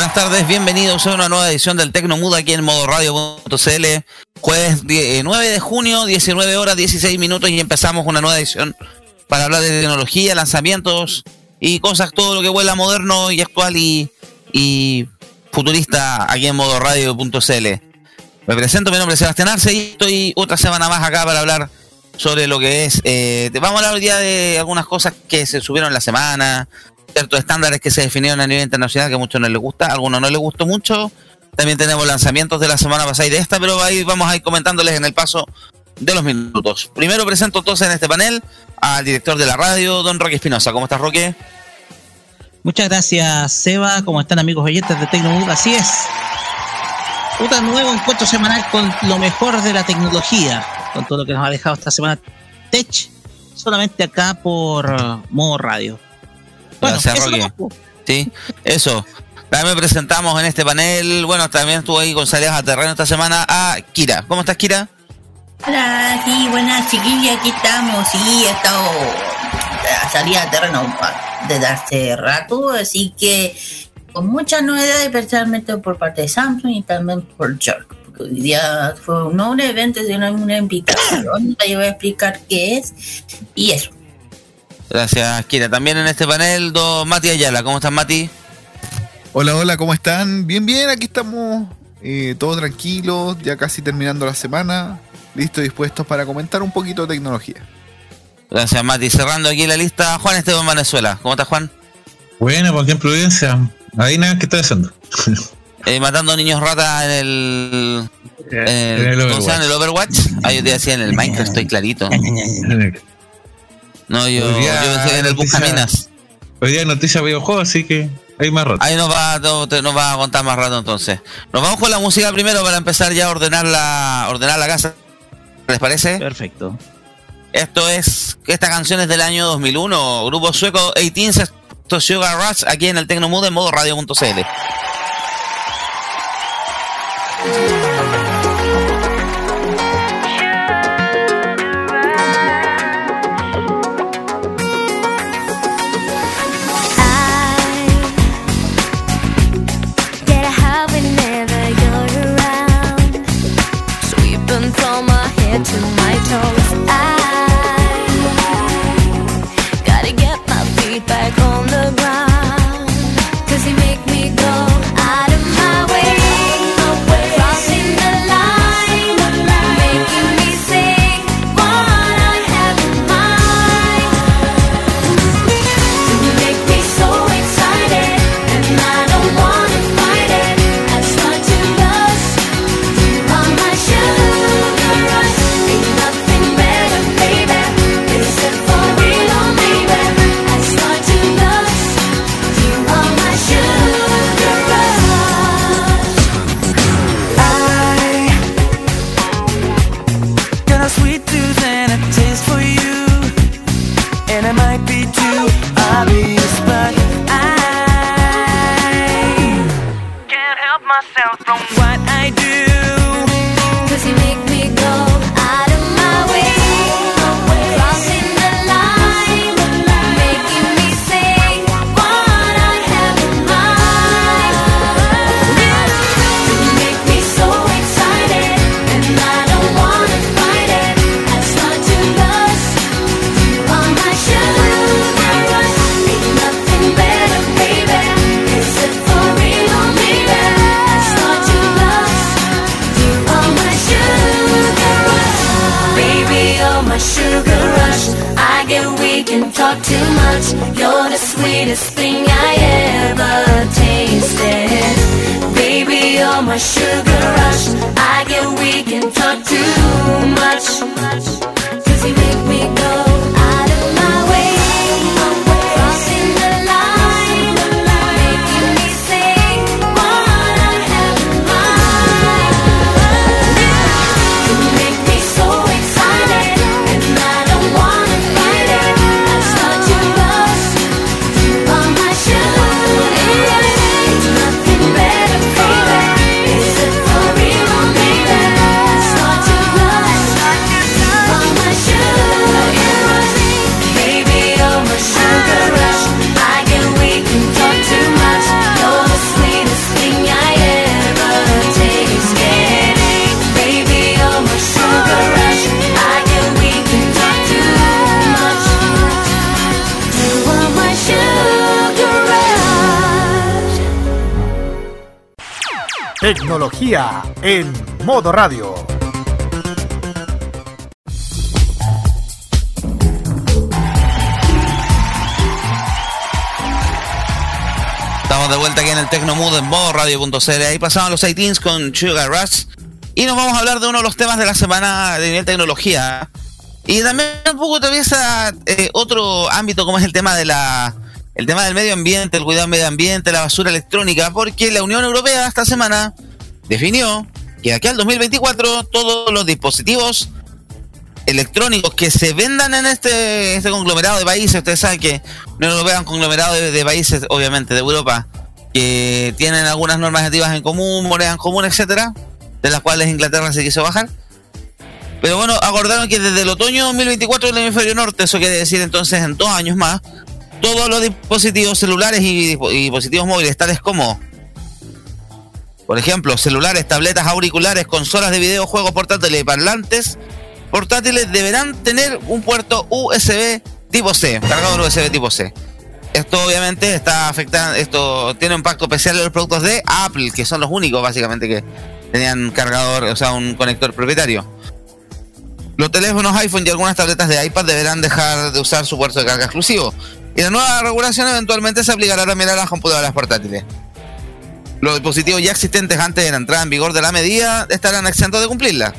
Buenas tardes, bienvenidos a una nueva edición del Tecnomood aquí en modo radio.cl. Jueves 9 eh, de junio, 19 horas 16 minutos y empezamos una nueva edición para hablar de tecnología, lanzamientos y cosas, todo lo que vuela moderno y actual y, y futurista aquí en modo radio.cl. Me presento, mi nombre es Sebastián Arce y estoy otra semana más acá para hablar sobre lo que es. Eh, vamos a hablar hoy día de algunas cosas que se subieron en la semana, ciertos estándares que se definieron a nivel internacional que a muchos no les gusta, a algunos no les gustó mucho. También tenemos lanzamientos de la semana pasada y de esta, pero ahí vamos a ir comentándoles en el paso de los minutos. Primero presento entonces en este panel al director de la radio, don Roque Espinosa. ¿Cómo estás, Roque? Muchas gracias, Seba. ¿Cómo están, amigos oyentes de Tecnomood? Así es. Un nuevo encuentro semanal con lo mejor de la tecnología, con todo lo que nos ha dejado esta semana Tech, solamente acá por modo radio. Gracias, Roque. Sí, eso. También presentamos en este panel, bueno, también estuvo ahí con salidas a terreno esta semana a Kira. ¿Cómo estás, Kira? Hola, sí, buenas chiquillas, aquí estamos. Sí, he estado salida a terreno desde hace rato, así que con muchas novedades, especialmente por parte de Samsung y también por Jerk. Porque hoy día fue no un evento, sino una invitación. Yo voy a explicar qué es y eso. Gracias, Kira. También en este panel, don Mati Ayala. ¿Cómo estás, Mati? Hola, hola, ¿cómo están? Bien, bien, aquí estamos eh, todos tranquilos, ya casi terminando la semana, listos y dispuestos para comentar un poquito de tecnología. Gracias, Mati. Cerrando aquí la lista, Juan Esteban Venezuela. ¿Cómo estás, Juan? Bueno, por ejemplo, Prudencia. Ahí nada, ¿qué estás haciendo? eh, matando niños ratas en el. En el, En el. ¿En Overwatch? Ah, yo te decía en el Minecraft, estoy clarito. No, yo, yo en el noticia- Buscaminas. Hoy día hay noticias de videojuegos, así que hay más rato. Ahí nos va, no, te- nos va a contar más rato entonces. Nos vamos con la música primero para empezar ya a ordenar la, ordenar la casa. ¿Les parece? Perfecto. Esto es, esta canción es del año 2001, grupo sueco 18 esto es Sugar Rush aquí en el Tecnomood en modo radio.cl. Tecnología en modo radio. Estamos de vuelta aquí en el Tecnomood en modo radio.cl. Ahí pasaban los 18 con Sugar Rush. Y nos vamos a hablar de uno de los temas de la semana de nivel tecnología. Y también un poco atraviesa eh, otro ámbito como es el tema de la el tema del medio ambiente, el cuidado del medio ambiente, la basura electrónica, porque la Unión Europea esta semana definió que aquí al 2024 todos los dispositivos electrónicos que se vendan en este, este conglomerado de países, ustedes saben que Unión Europea es un conglomerado de, países, obviamente, de Europa, que tienen algunas normas nativas en común, moneda en común, etcétera, de las cuales Inglaterra se quiso bajar. Pero bueno, acordaron que desde el otoño 2024 en el hemisferio norte, eso quiere decir entonces en dos años más, todos los dispositivos celulares y, dispo- y dispositivos móviles, tales como, por ejemplo, celulares, tabletas, auriculares, consolas de videojuegos portátiles y parlantes, portátiles deberán tener un puerto USB tipo C, cargador USB tipo C. Esto obviamente está afectando, esto tiene un impacto especial en los productos de Apple, que son los únicos básicamente que tenían cargador, o sea, un conector propietario. Los teléfonos iPhone y algunas tabletas de iPad deberán dejar de usar su puerto de carga exclusivo. Y la nueva regulación eventualmente se aplicará también a las computadoras portátiles. Los dispositivos ya existentes antes de la entrada en vigor de la medida estarán exentos de cumplirla.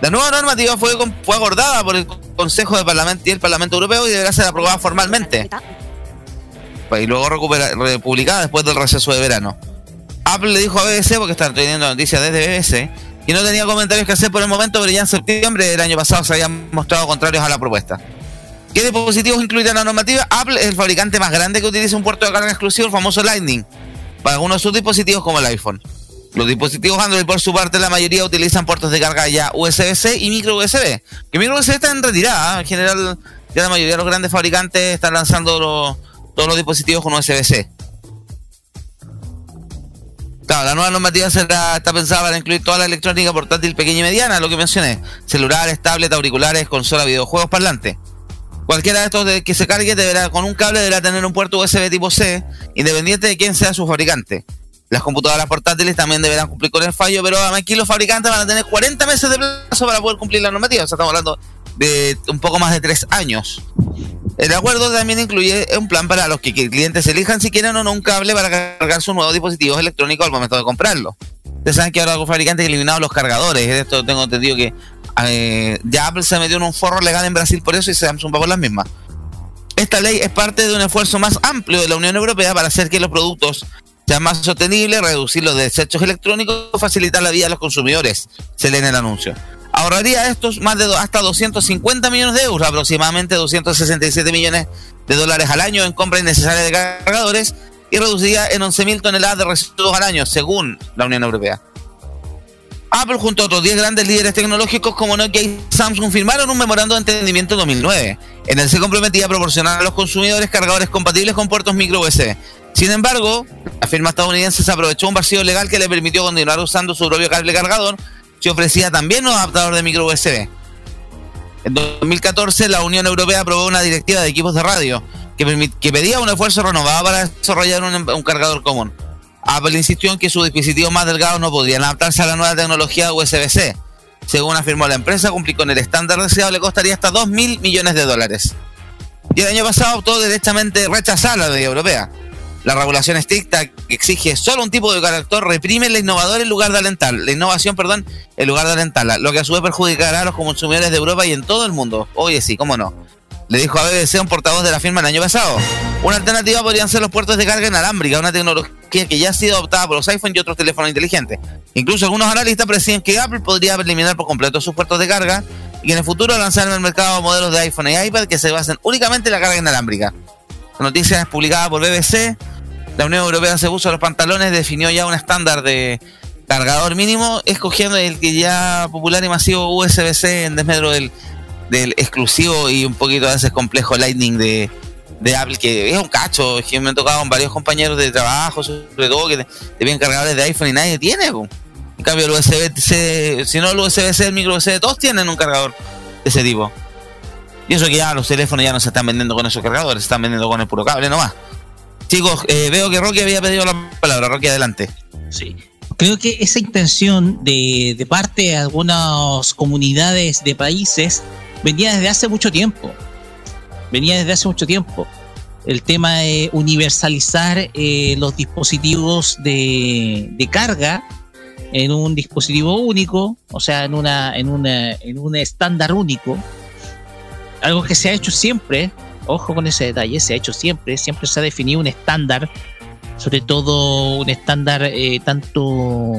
La nueva normativa fue, fue acordada por el Consejo de Parlamento y el Parlamento Europeo y deberá ser aprobada formalmente. Y luego recupera- republicada después del receso de verano. Apple le dijo a BBC, porque están teniendo noticias desde BBC, y no tenía comentarios que hacer por el momento, pero ya en septiembre del año pasado se habían mostrado contrarios a la propuesta. ¿Qué dispositivos incluirá la normativa? Apple es el fabricante más grande que utiliza un puerto de carga exclusivo, el famoso Lightning, para algunos de sus dispositivos como el iPhone. Los dispositivos Android, por su parte, la mayoría utilizan puertos de carga ya USB-C y micro USB. Que micro USB está en retirada. ¿eh? En general, ya la mayoría de los grandes fabricantes están lanzando todos los dispositivos con USB-C. Claro, la nueva normativa está pensada para incluir toda la electrónica portátil pequeña y mediana, lo que mencioné. Celulares, tablets, auriculares, consola, videojuegos, parlantes. Cualquiera de estos que se cargue deberá, con un cable deberá tener un puerto USB tipo C, independiente de quién sea su fabricante. Las computadoras portátiles también deberán cumplir con el fallo, pero aquí los fabricantes van a tener 40 meses de plazo para poder cumplir la normativa. O sea, estamos hablando de un poco más de 3 años. El acuerdo también incluye un plan para los que que clientes elijan si quieren o no un cable para cargar sus nuevos dispositivos electrónicos al momento de comprarlo. Ustedes saben que ahora los fabricantes han eliminado los cargadores. Esto tengo entendido que eh, ya Apple se metió en un forro legal en Brasil por eso y Samsung va por las mismas. Esta ley es parte de un esfuerzo más amplio de la Unión Europea para hacer que los productos sean más sostenibles, reducir los desechos electrónicos, facilitar la vida a los consumidores. Se lee en el anuncio. Ahorraría estos más de hasta 250 millones de euros, aproximadamente 267 millones de dólares al año en compra innecesaria de cargadores y reduciría en 11.000 toneladas de residuos al año, según la Unión Europea. Apple junto a otros 10 grandes líderes tecnológicos como Nokia y Samsung firmaron un memorando de entendimiento en 2009, en el que se comprometía a proporcionar a los consumidores cargadores compatibles con puertos micro USB. Sin embargo, la firma estadounidense se aprovechó un vacío legal que le permitió continuar usando su propio cable cargador, que ofrecía también un adaptador de micro USB. En 2014, la Unión Europea aprobó una directiva de equipos de radio que, pedía un esfuerzo renovado para desarrollar un cargador común. Apple insistió en que sus dispositivos más delgados no podrían adaptarse a la nueva tecnología USB-C. Según afirmó la empresa, cumplir con el estándar deseado le costaría hasta 2 mil millones de dólares. Y el año pasado optó directamente rechazar la ley europea. La regulación estricta que exige solo un tipo de cargador reprime la innovadora en lugar de alentar, la innovación, perdón, en lugar de alentarla, lo que a su vez perjudicará a los consumidores de Europa y en todo el mundo. Oye, sí, cómo no. Le dijo a BBC un portavoz de la firma el año pasado. Una alternativa podrían ser los puertos de carga inalámbrica, una tecnología que ya ha sido adoptada por los iPhone y otros teléfonos inteligentes. Incluso algunos analistas presiden que Apple podría eliminar por completo sus puertos de carga y en el futuro lanzar en el mercado modelos de iPhone y iPad que se basen únicamente en la carga inalámbrica. La noticia es publicada por BBC. La Unión Europea se puso los pantalones, definió ya un estándar de cargador mínimo, escogiendo el que ya popular y masivo USB-C en desmedro del, del exclusivo y un poquito a veces complejo Lightning de, Apple, que es un cacho, que me he tocado con varios compañeros de trabajo, sobre todo que vienen cargadores de iPhone y nadie tiene. En cambio, el USB-C, si no el USB-C, el micro USB, todos tienen un cargador de ese tipo. Y eso que ya los teléfonos ya no se están vendiendo con esos cargadores, se están vendiendo con el puro cable nomás. Chicos, eh, veo que Rocky había pedido la palabra. Rocky, adelante. Sí. creo que esa intención de, de parte de algunas comunidades de países venía desde hace mucho tiempo. Venía desde hace mucho tiempo. El tema de universalizar eh, los dispositivos de, carga en un dispositivo único, o sea, en una, en una, en un estándar único. Algo que se ha hecho siempre, ojo con ese detalle, se ha hecho siempre, siempre se ha definido un estándar, sobre todo un estándar eh, tanto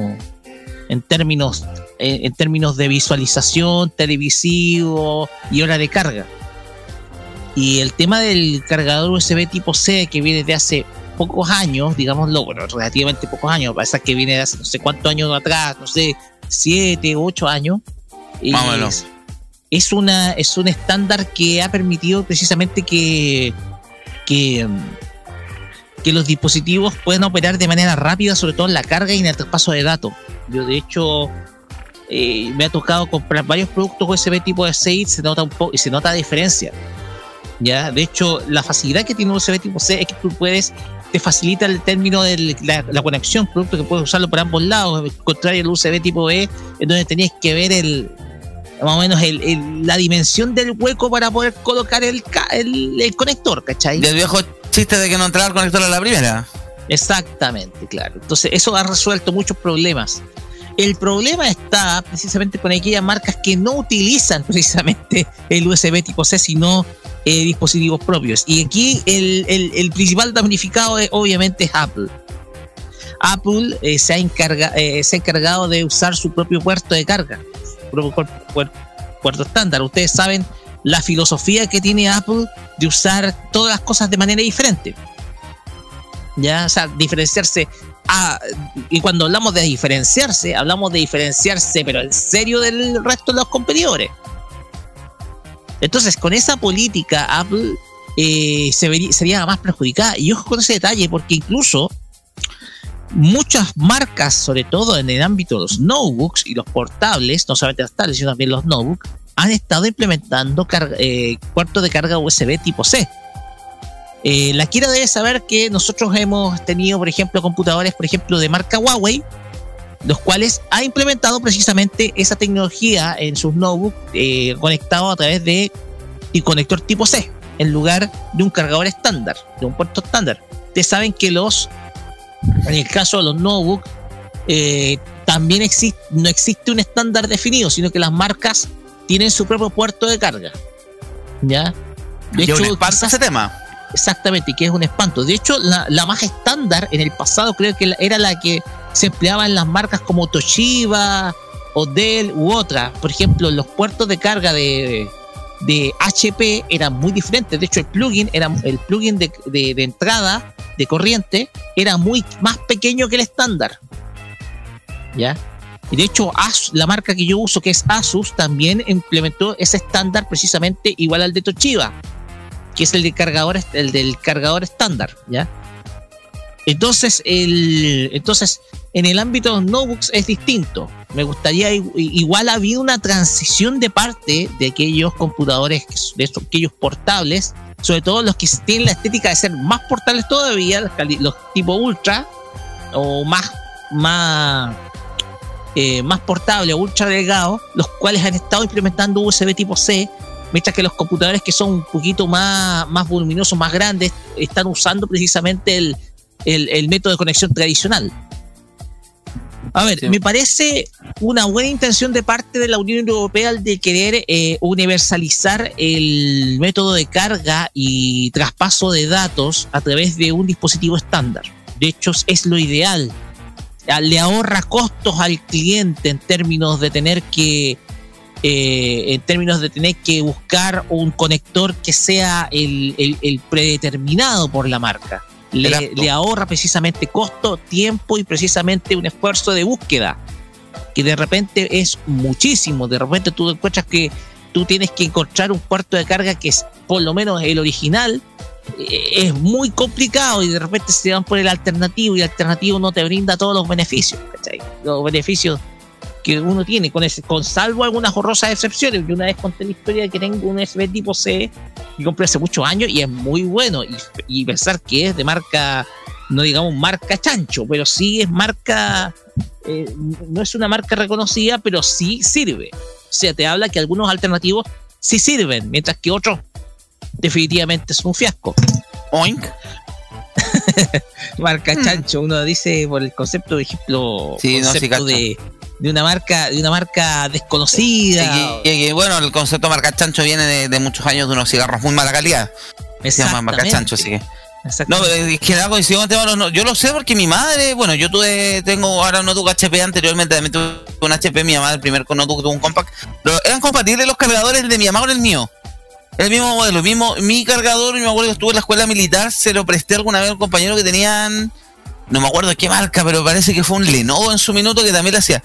en términos, eh, en términos de visualización, televisivo y hora de carga. Y el tema del cargador USB tipo C que viene de hace pocos años, digámoslo, bueno, relativamente pocos años, pasa que viene de hace no sé cuántos años atrás, no sé, siete, ocho años. O Es-. Es una, es un estándar que ha permitido precisamente que, que, que los dispositivos puedan operar de manera rápida, sobre todo en la carga y en el traspaso de datos. Yo de hecho eh, me ha tocado comprar varios productos USB tipo C y se nota un poco y se nota la diferencia. Ya, de hecho, la facilidad que tiene un USB tipo C es que tú puedes, te facilita el término de la, la conexión, producto que puedes usarlo por ambos lados, contrario al USB tipo E, en donde tenías que ver el más o menos el, el- la dimensión del hueco para poder colocar el, ca- el, el conector, ¿cachai? Del viejo chiste de que no entraba el conector a la primera. Exactamente, claro. Entonces, eso ha resuelto muchos problemas. El problema está precisamente con aquellas marcas que no utilizan precisamente el USB tipo C, sino eh, dispositivos propios. Y aquí el, principal damnificado es, obviamente Apple. Apple eh, se, ha encarga- eh, se ha encargado de usar su propio puerto de carga, su propio puer- puer- puerto estándar. Ustedes saben la filosofía que tiene Apple de usar todas las cosas de manera diferente. Ya, o sea, diferenciarse. Ah, y cuando hablamos de diferenciarse, hablamos de diferenciarse, pero en serio del resto de los competidores. Entonces, con esa política, Apple eh, se vería- sería más perjudicada. Y ojo con ese detalle, porque incluso muchas marcas, sobre todo en el ámbito de los notebooks y los portables, no solamente las tablets, sino también los notebooks, han estado implementando eh, puertos de carga USB tipo C. Eh, la Kira debe saber que nosotros hemos tenido, por ejemplo, computadores, por ejemplo, de marca Huawei, los cuales ha implementado precisamente esa tecnología en sus notebooks eh, conectados a través de y conector tipo C, en lugar de un cargador estándar, de un puerto estándar. Ustedes saben que los, en el caso de los notebooks, eh, también existe, no existe un estándar definido, sino que las marcas tienen su propio puerto de carga. ¿Ya? De hecho, ese tema. Exactamente, que es un espanto. De hecho, la, la más estándar en el pasado creo que era la que se empleaba en las marcas como Toshiba o Dell u otra. Por ejemplo, los puertos de carga de, de HP eran muy diferentes. De hecho, el plugin era el plugin de, entrada de corriente era muy más pequeño que el estándar. ¿Ya? Y de hecho, la marca que yo uso, que es Asus, también implementó ese estándar precisamente igual al de Toshiba que es el de cargador, el del cargador estándar, ¿ya? Entonces, el, entonces, en el ámbito de los notebooks es distinto. Me gustaría, igual ha habido una transición de parte de aquellos computadores, de esos- aquellos portables, sobre todo los que tienen la estética de ser más portables todavía, los tipo ultra, o más, más, eh, más portable, ultra delgado, los cuales han estado implementando USB tipo C, mientras que los computadores que son un poquito más, más voluminosos, más grandes, están usando precisamente el, el- el método de conexión tradicional. A ver, Sí. me parece una buena intención de parte de la Unión Europea el de querer eh, universalizar el método de carga y traspaso de datos a través de un dispositivo estándar. De hecho, es lo ideal. Ah, Le ahorra costos al cliente en términos de tener que eh, en términos de tener que buscar un conector que sea el, el- el predeterminado por la marca. Le, ahorra precisamente costo, tiempo y precisamente un esfuerzo de búsqueda, que de repente es muchísimo. De repente tú encuentras que tú tienes que encontrar un puerto de carga que es por lo menos el original. eh, Es muy complicado y de repente se van por el alternativo y el alternativo no te brinda todos los beneficios, ¿cachai? Los beneficios que uno tiene, con, ese, con salvo algunas horrorosas excepciones. Yo una vez conté la historia de que tengo un USB tipo C que compré hace muchos años y es muy bueno. Y, y pensar que es de marca, no digamos marca chancho, pero sí es marca eh, no es una marca reconocida, pero sí sirve. O sea, te habla que algunos alternativos sí sirven, mientras que otros definitivamente son un fiasco. Oink. Marca Hmm. chancho, uno dice por el concepto, por ejemplo, Sí, no, sí, concepto de, de una marca, de una marca desconocida. Que, bueno, el concepto de marca chancho viene de, de muchos años de unos cigarros muy mala calidad. Se llama marca chancho, así que. No, es que de los no- Yo lo sé porque mi madre, bueno, yo tuve, tengo ahora un notebook HP anteriormente, también tuve un HP, mi mamá, el primer notebook tuvo un compact. Pero eran compatibles los cargadores de mi mamá con el mío. El mismo modelo, el mismo, mi cargador, y me acuerdo que estuve en la escuela militar, se lo presté alguna vez a un compañero que tenían, no me acuerdo qué marca, pero parece que fue un Lenovo en su minuto que también lo hacía.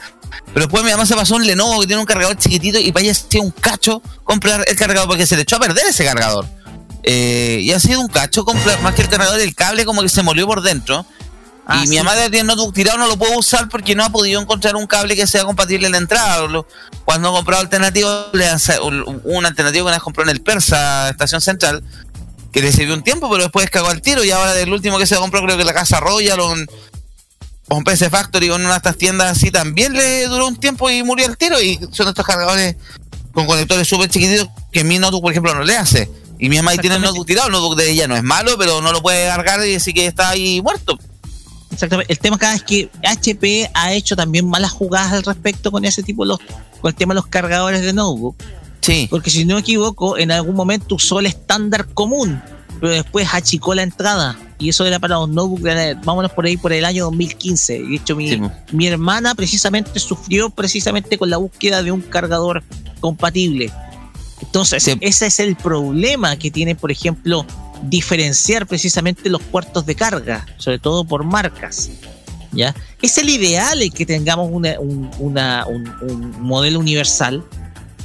Pero después mi mamá se pasó un Lenovo que tiene un cargador chiquitito y para ella hacía un cacho comprar el cargador porque se le echó a perder ese cargador. Eh, y ha sido un cacho comprar más que el cargador, el cable como que se molió por dentro. Ah, y sí. mi mamá tiene el notebook tirado, no lo puedo usar porque no ha podido encontrar un cable que sea compatible en la entrada. Cuando ha comprado sa- un alternativo que una compró en el Persa, estación central, que le sirvió un tiempo, pero después cagó al tiro. Y ahora del último que se compró, creo que la casa Royal o en PC Factory o en una de estas tiendas así, también le duró un tiempo y murió al tiro. Y son estos cargadores con conectores súper chiquititos que mi notebook, por ejemplo, no le hace. Y mi mamá ahí tiene el notebook tirado, el notebook de ella no es malo, pero no lo puede cargar y así que está ahí muerto. Exactamente. El tema acá es que HP ha hecho también malas jugadas al respecto con ese tipo de los, con el tema de los cargadores de notebook. Sí. Porque si no me equivoco, en algún momento usó el estándar común, pero después achicó la entrada. Y eso era para los notebooks, de- vámonos por ahí por el año 2015. De hecho, mi, Sí, mi hermana precisamente sufrió precisamente con la búsqueda de un cargador compatible. Entonces, Sí. ese es el problema que tiene, por ejemplo, diferenciar precisamente los puertos de carga, sobre todo por marcas. ¿ya? Es el ideal el que tengamos una- un, una- un- un modelo universal,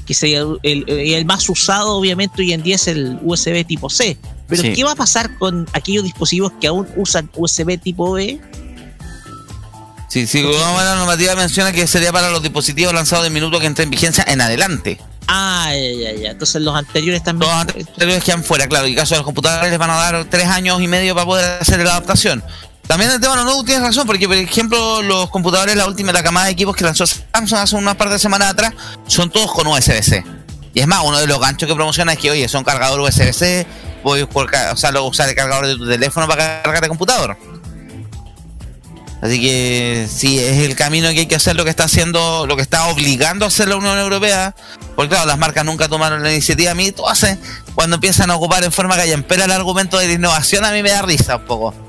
que sea el, más usado, obviamente, hoy en día es el USB tipo C. Pero, Sí. ¿qué va a pasar con aquellos dispositivos que aún usan USB tipo B? Sí, sí, la normativa menciona que sería para los dispositivos lanzados del minuto que entre en vigencia en adelante. Ah, ya, ya, ya. Entonces, los anteriores también. Los anteriores quedan fuera, claro. Y en caso de los computadores les van a dar tres años y medio para poder hacer la adaptación. También el tema de los notebooks tienes razón, porque por ejemplo los computadores, la última, la camada de equipos que lanzó Samsung hace unas par de semanas atrás, son todos con USB-C. Y es más, uno de los ganchos que promociona es que, oye, son cargador USB-C, puedes por o sea, luego usar el cargador de tu teléfono para cargar el computador. Así que sí, es el camino que hay que hacer lo que está haciendo, lo que está obligando a hacer la Unión Europea. Porque claro, las marcas nunca tomaron la iniciativa. A mí todo hace, cuando empiezan a ocupar en forma callampera el argumento de la innovación, a mí me da risa un poco.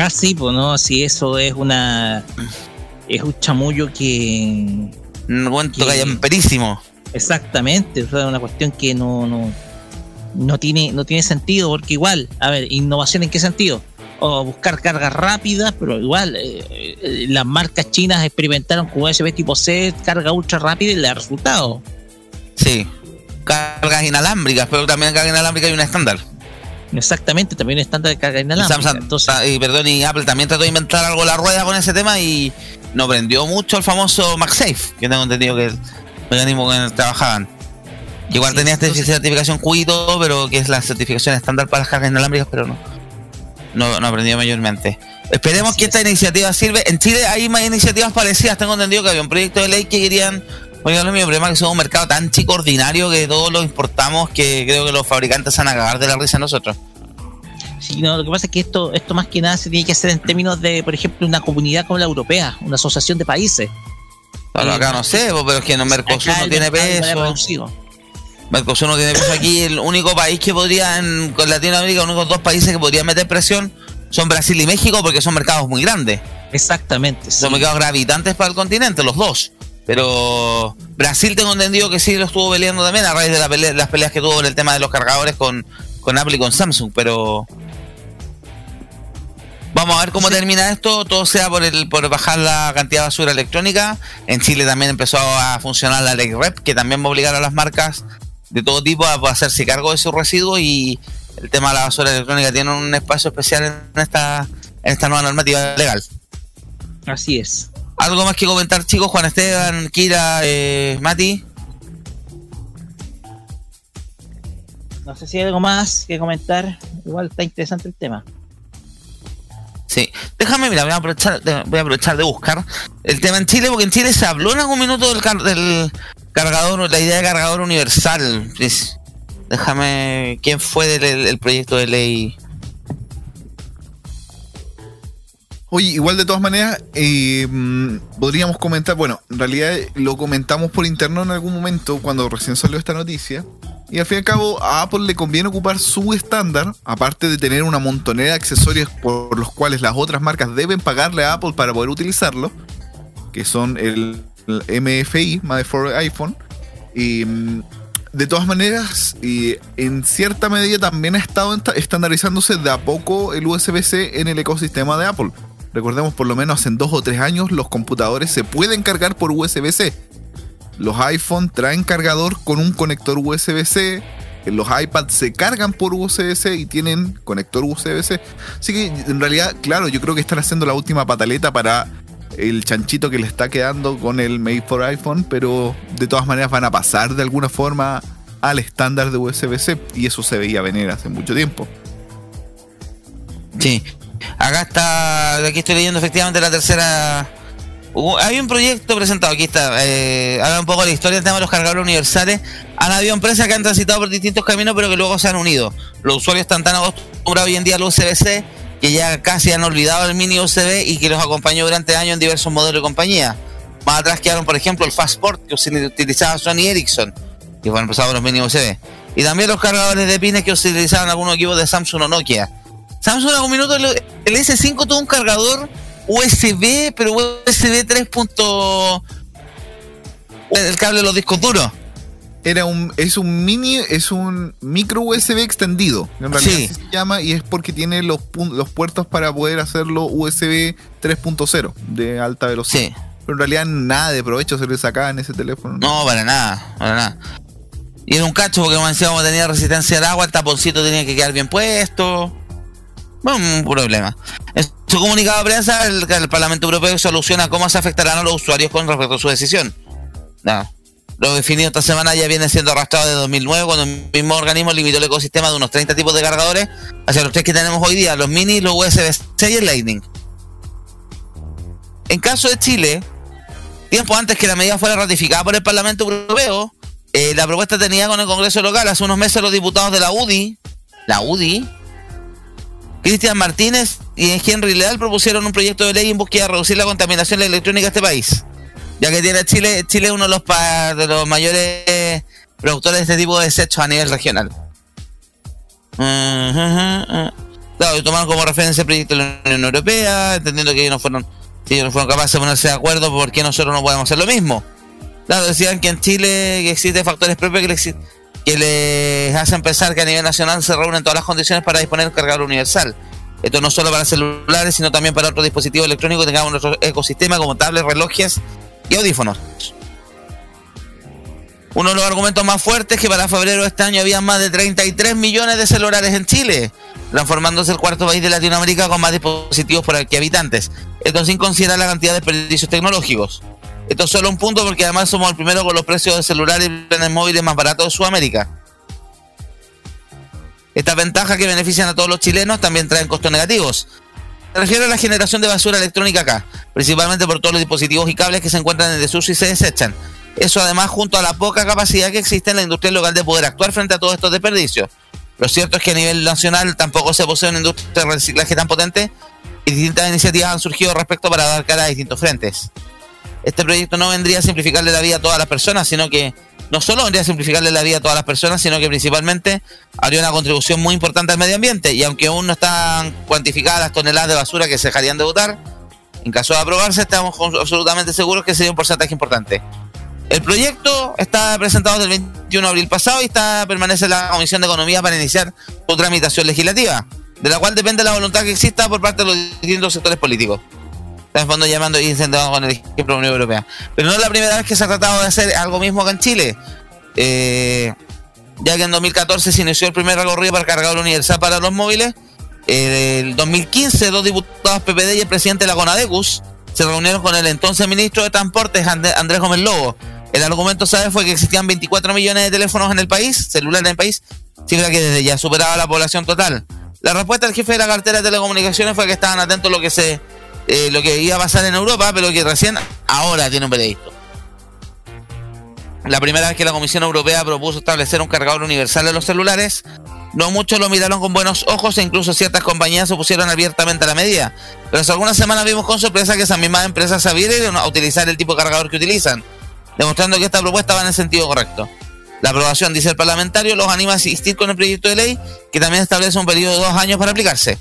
Ah, sí, pues no, si eso es una. Es un chamullo que. Un Sí. callamperísimo. Exactamente, o sea, una cuestión que no, no, no, tiene, no tiene sentido, porque igual, a ver, innovación en qué sentido? O buscar cargas rápidas, pero igual, eh, eh, las marcas chinas experimentaron con USB tipo C, carga ultra rápida y le da resultado. Sí. Cargas inalámbricas, pero también carga inalámbrica hay un estándar. Exactamente, también estándar de carga inalámbrica. Samsung, Entonces, ah, y perdón, y Apple también trató de inventar algo la rueda con ese tema y no prendió mucho el famoso MagSafe, que tengo entendido que es el mecanismo con el que trabajaban. Igual Sí, tenía esta certificación QI todo, pero que es la certificación estándar para las cargas inalámbricas, pero no. No, no aprendió mayormente. Esperemos que esta es. iniciativa sirve. En Chile hay más iniciativas parecidas. Tengo entendido que había un proyecto de ley que querían. Mío, el problema es que somos un mercado tan chico ordinario que todos lo importamos que creo que los fabricantes se van a cagar de la risa a nosotros. sí, no, lo que pasa es que esto, esto más que nada se tiene que hacer en términos de, por ejemplo, una comunidad como la europea, una asociación de países. Claro, Eh, acá no sé, po, pero es que en Mercosur no tiene peso. Mercosur no tiene peso aquí. El único país que podría, en, con Latinoamérica, los únicos dos países que podrían meter presión son Brasil y México porque son mercados muy grandes. Exactamente. sí. Son mercados gravitantes para el continente, los dos. Pero Brasil tengo entendido que sí lo estuvo peleando también a raíz de la pelea- las peleas que tuvo en el tema de los cargadores con, con Apple y con Samsung. Pero vamos a ver cómo Sí. termina esto. Todo sea por el por bajar la cantidad de basura electrónica. En Chile también empezó a funcionar la ley REP, que también va a obligar a las marcas de todo tipo a hacerse cargo de sus residuos y el tema de la basura electrónica tiene un espacio especial en esta en esta nueva normativa legal. Así es. ¿Algo más que comentar, chicos? Juan Esteban, Kira, eh, Mati. No sé si hay algo más que comentar. Igual está interesante el tema. Sí, déjame, mira, voy a aprovechar de, voy a aprovechar de buscar el tema en Chile, porque en Chile se habló en algún minuto del, car- del cargador, la idea de cargador universal. Déjame, ¿quién fue del el- el proyecto de ley? Oye, igual de todas maneras, eh, mm, podríamos comentar, bueno, en realidad lo comentamos por interno en algún momento cuando recién salió esta noticia. Y al fin y al cabo, a Apple le conviene ocupar su estándar, aparte de tener una montonera de accesorios por los cuales las otras marcas deben pagarle a Apple para poder utilizarlo, que son el, MFI, Made for iPhone. Y mm, de todas maneras, en cierta medida también ha estado esta- estandarizándose de a poco el USB-C en el ecosistema de Apple. Recordemos, por lo menos hace dos o tres años, los computadores se pueden cargar por USB-C. Los iPhone traen cargador con un conector USB-C. Los iPads se cargan por USB-C y tienen conector USB-C. Así que en realidad, claro, yo creo que están haciendo la última pataleta para el chanchito que le está quedando con el Made for iPhone, pero de todas maneras van a pasar de alguna forma al estándar de USB-C y eso se veía venir hace mucho tiempo. Sí. Acá está, aquí estoy leyendo efectivamente la tercera. Hay un proyecto presentado, aquí está, eh, habla un poco de la historia del tema de los cargadores universales. Han habido empresas que han transitado por distintos caminos, pero que luego se han unido. Los usuarios están tan acostumbrados hoy en día al USB-C que ya casi han olvidado el mini USB y que los acompañó durante años en diversos modelos de compañía. Más atrás quedaron, por ejemplo, el Fastport que utilizaba Sony Ericsson, que fueron empezados los mini USB. Y también los cargadores de pines que utilizaban algunos equipos de Samsung o Nokia. Samsung en algún minuto el, el S5 tuvo un cargador USB, pero USB 3. punto- el cable de los discos duros. Era un, es un mini, es un micro USB extendido. En realidad Sí. se llama y es porque tiene los, los puertos para poder hacerlo USB 3.0 de alta velocidad. Sí. Pero en realidad nada de provecho se le sacaba en ese teléfono. No, para nada, para nada. Y era un cacho porque como decía, como tenía resistencia al agua, el taponcito tenía que quedar bien puesto. Un problema. En su comunicado de prensa, el, Parlamento Europeo soluciona cómo se afectarán a los usuarios con respecto a su decisión. Nada. Lo definido esta semana ya viene siendo arrastrado de 2009, cuando el mismo organismo limitó el ecosistema de unos 30 tipos de cargadores hacia los tres que tenemos hoy día, los mini, los USB-C y el Lightning. En caso de Chile, tiempo antes que la medida fuera ratificada por el Parlamento Europeo, eh, la propuesta tenía con el Congreso local. Hace unos meses los diputados de la UDI, la UDI, Cristian Martínez y Henry Leal propusieron un proyecto de ley en búsqueda de reducir la contaminación electrónica de este país. Ya que tiene Chile, Chile es uno de los, pa- de los mayores productores de este tipo de desechos a nivel regional. Ujú, Claro, y tomaron como referencia el proyecto de la Unión Europea, entendiendo que ellos no fueron, ellos no fueron capaces de ponerse de acuerdo, ¿por qué nosotros no podemos hacer lo mismo? Claro, decían que en Chile existen factores propios que, le exi- que les hacen pensar que a nivel nacional se reúnen todas las condiciones para disponer de un cargador universal. Esto no solo para celulares, sino también para otros dispositivos electrónicos que tengamos nuestro ecosistema, como tablets, relojes y audífonos. Uno de los argumentos más fuertes es que para febrero de este año había más de 33 millones de celulares en Chile, transformándose el cuarto país de Latinoamérica con más dispositivos por que habitantes. Esto sin considerar la cantidad de desperdicios tecnológicos. Esto es solo un punto porque además somos el primero con los precios de celulares y planes móviles más baratos de Sudamérica. Estas ventajas que benefician a todos los chilenos también traen costos negativos. Se refiere a la generación de basura electrónica acá, principalmente por todos los dispositivos y cables que se encuentran en desuso y se desechan. Eso además junto a la poca capacidad que existe en la industria local de poder actuar frente a todos estos desperdicios. Lo cierto es que a nivel nacional tampoco se posee una industria de reciclaje tan potente y distintas iniciativas han surgido respecto para dar cara a distintos frentes. Este proyecto no vendría a simplificarle la vida a todas las personas, sino que no solo vendría a simplificarle la vida a todas las personas, sino que principalmente haría una contribución muy importante al medio ambiente. Y aunque aún no están cuantificadas las toneladas de basura que se dejarían de botar, en caso de aprobarse, estamos absolutamente seguros que sería un porcentaje importante. El proyecto está presentado desde el 21 de abril pasado y está permanece en la Comisión de Economía para iniciar su tramitación legislativa, de la cual depende la voluntad que exista por parte de los distintos sectores políticos. En fondo llamando y incentivando con el ejemplo de la Unión Europea. Pero no es la primera vez que se ha tratado de hacer algo mismo acá en Chile. Eh, ya que en 2014 se inició el primer recorrido para cargador universal para los móviles. En el 2015, dos diputados PPD y el presidente de la CONADECUS se reunieron con el entonces ministro de Transportes, Andrés Gómez Lobo. El argumento, ¿sabes? Fue que existían 24 millones de teléfonos en el país, celulares en el país, cifra que desde ya superaba la población total. La respuesta del jefe de la cartera de telecomunicaciones fue que estaban atentos a lo que se eh, lo que iba a pasar en Europa, pero que recién ahora tiene un veredicto. La primera vez que la Comisión Europea propuso establecer un cargador universal de los celulares, no muchos lo miraron con buenos ojos e incluso ciertas compañías se opusieron abiertamente a la medida. Pero hace algunas semanas vimos con sorpresa que esas mismas empresas se utilizar el tipo de cargador que utilizan, demostrando que esta propuesta va en el sentido correcto. La aprobación, dice el parlamentario, los anima a asistir con el proyecto de ley, que también establece un periodo de dos años para aplicarse.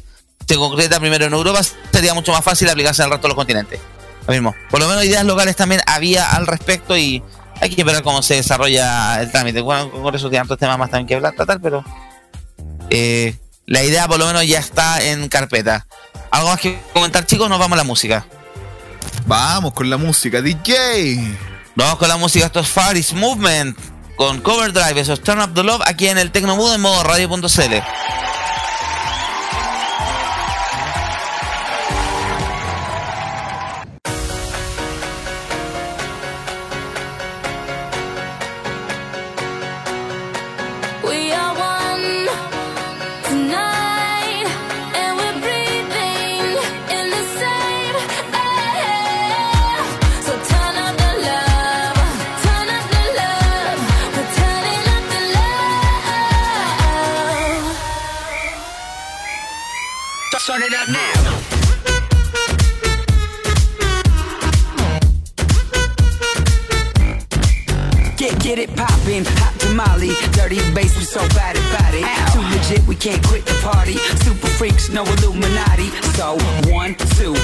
Se concreta primero en Europa, sería mucho más fácil aplicarse el resto de los continentes. Lo mismo. Por lo menos ideas locales también había al respecto y hay que ver cómo se desarrolla el trámite. Bueno, con eso tienen otros temas más también que hablar, tratar, pero eh, la idea por lo menos ya está en carpeta. ¿Algo más que comentar, chicos? Nos vamos a la música. Vamos con la música, DJ. Vamos con la música, esto es Far East Movement con Cover Drive, eso es Turn Up the Love aquí en el Tecnomudo en modo radio.cl. can't quit the party. Super freaks, no Illuminati. So, one, two,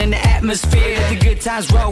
in the atmosphere. Let The good times roll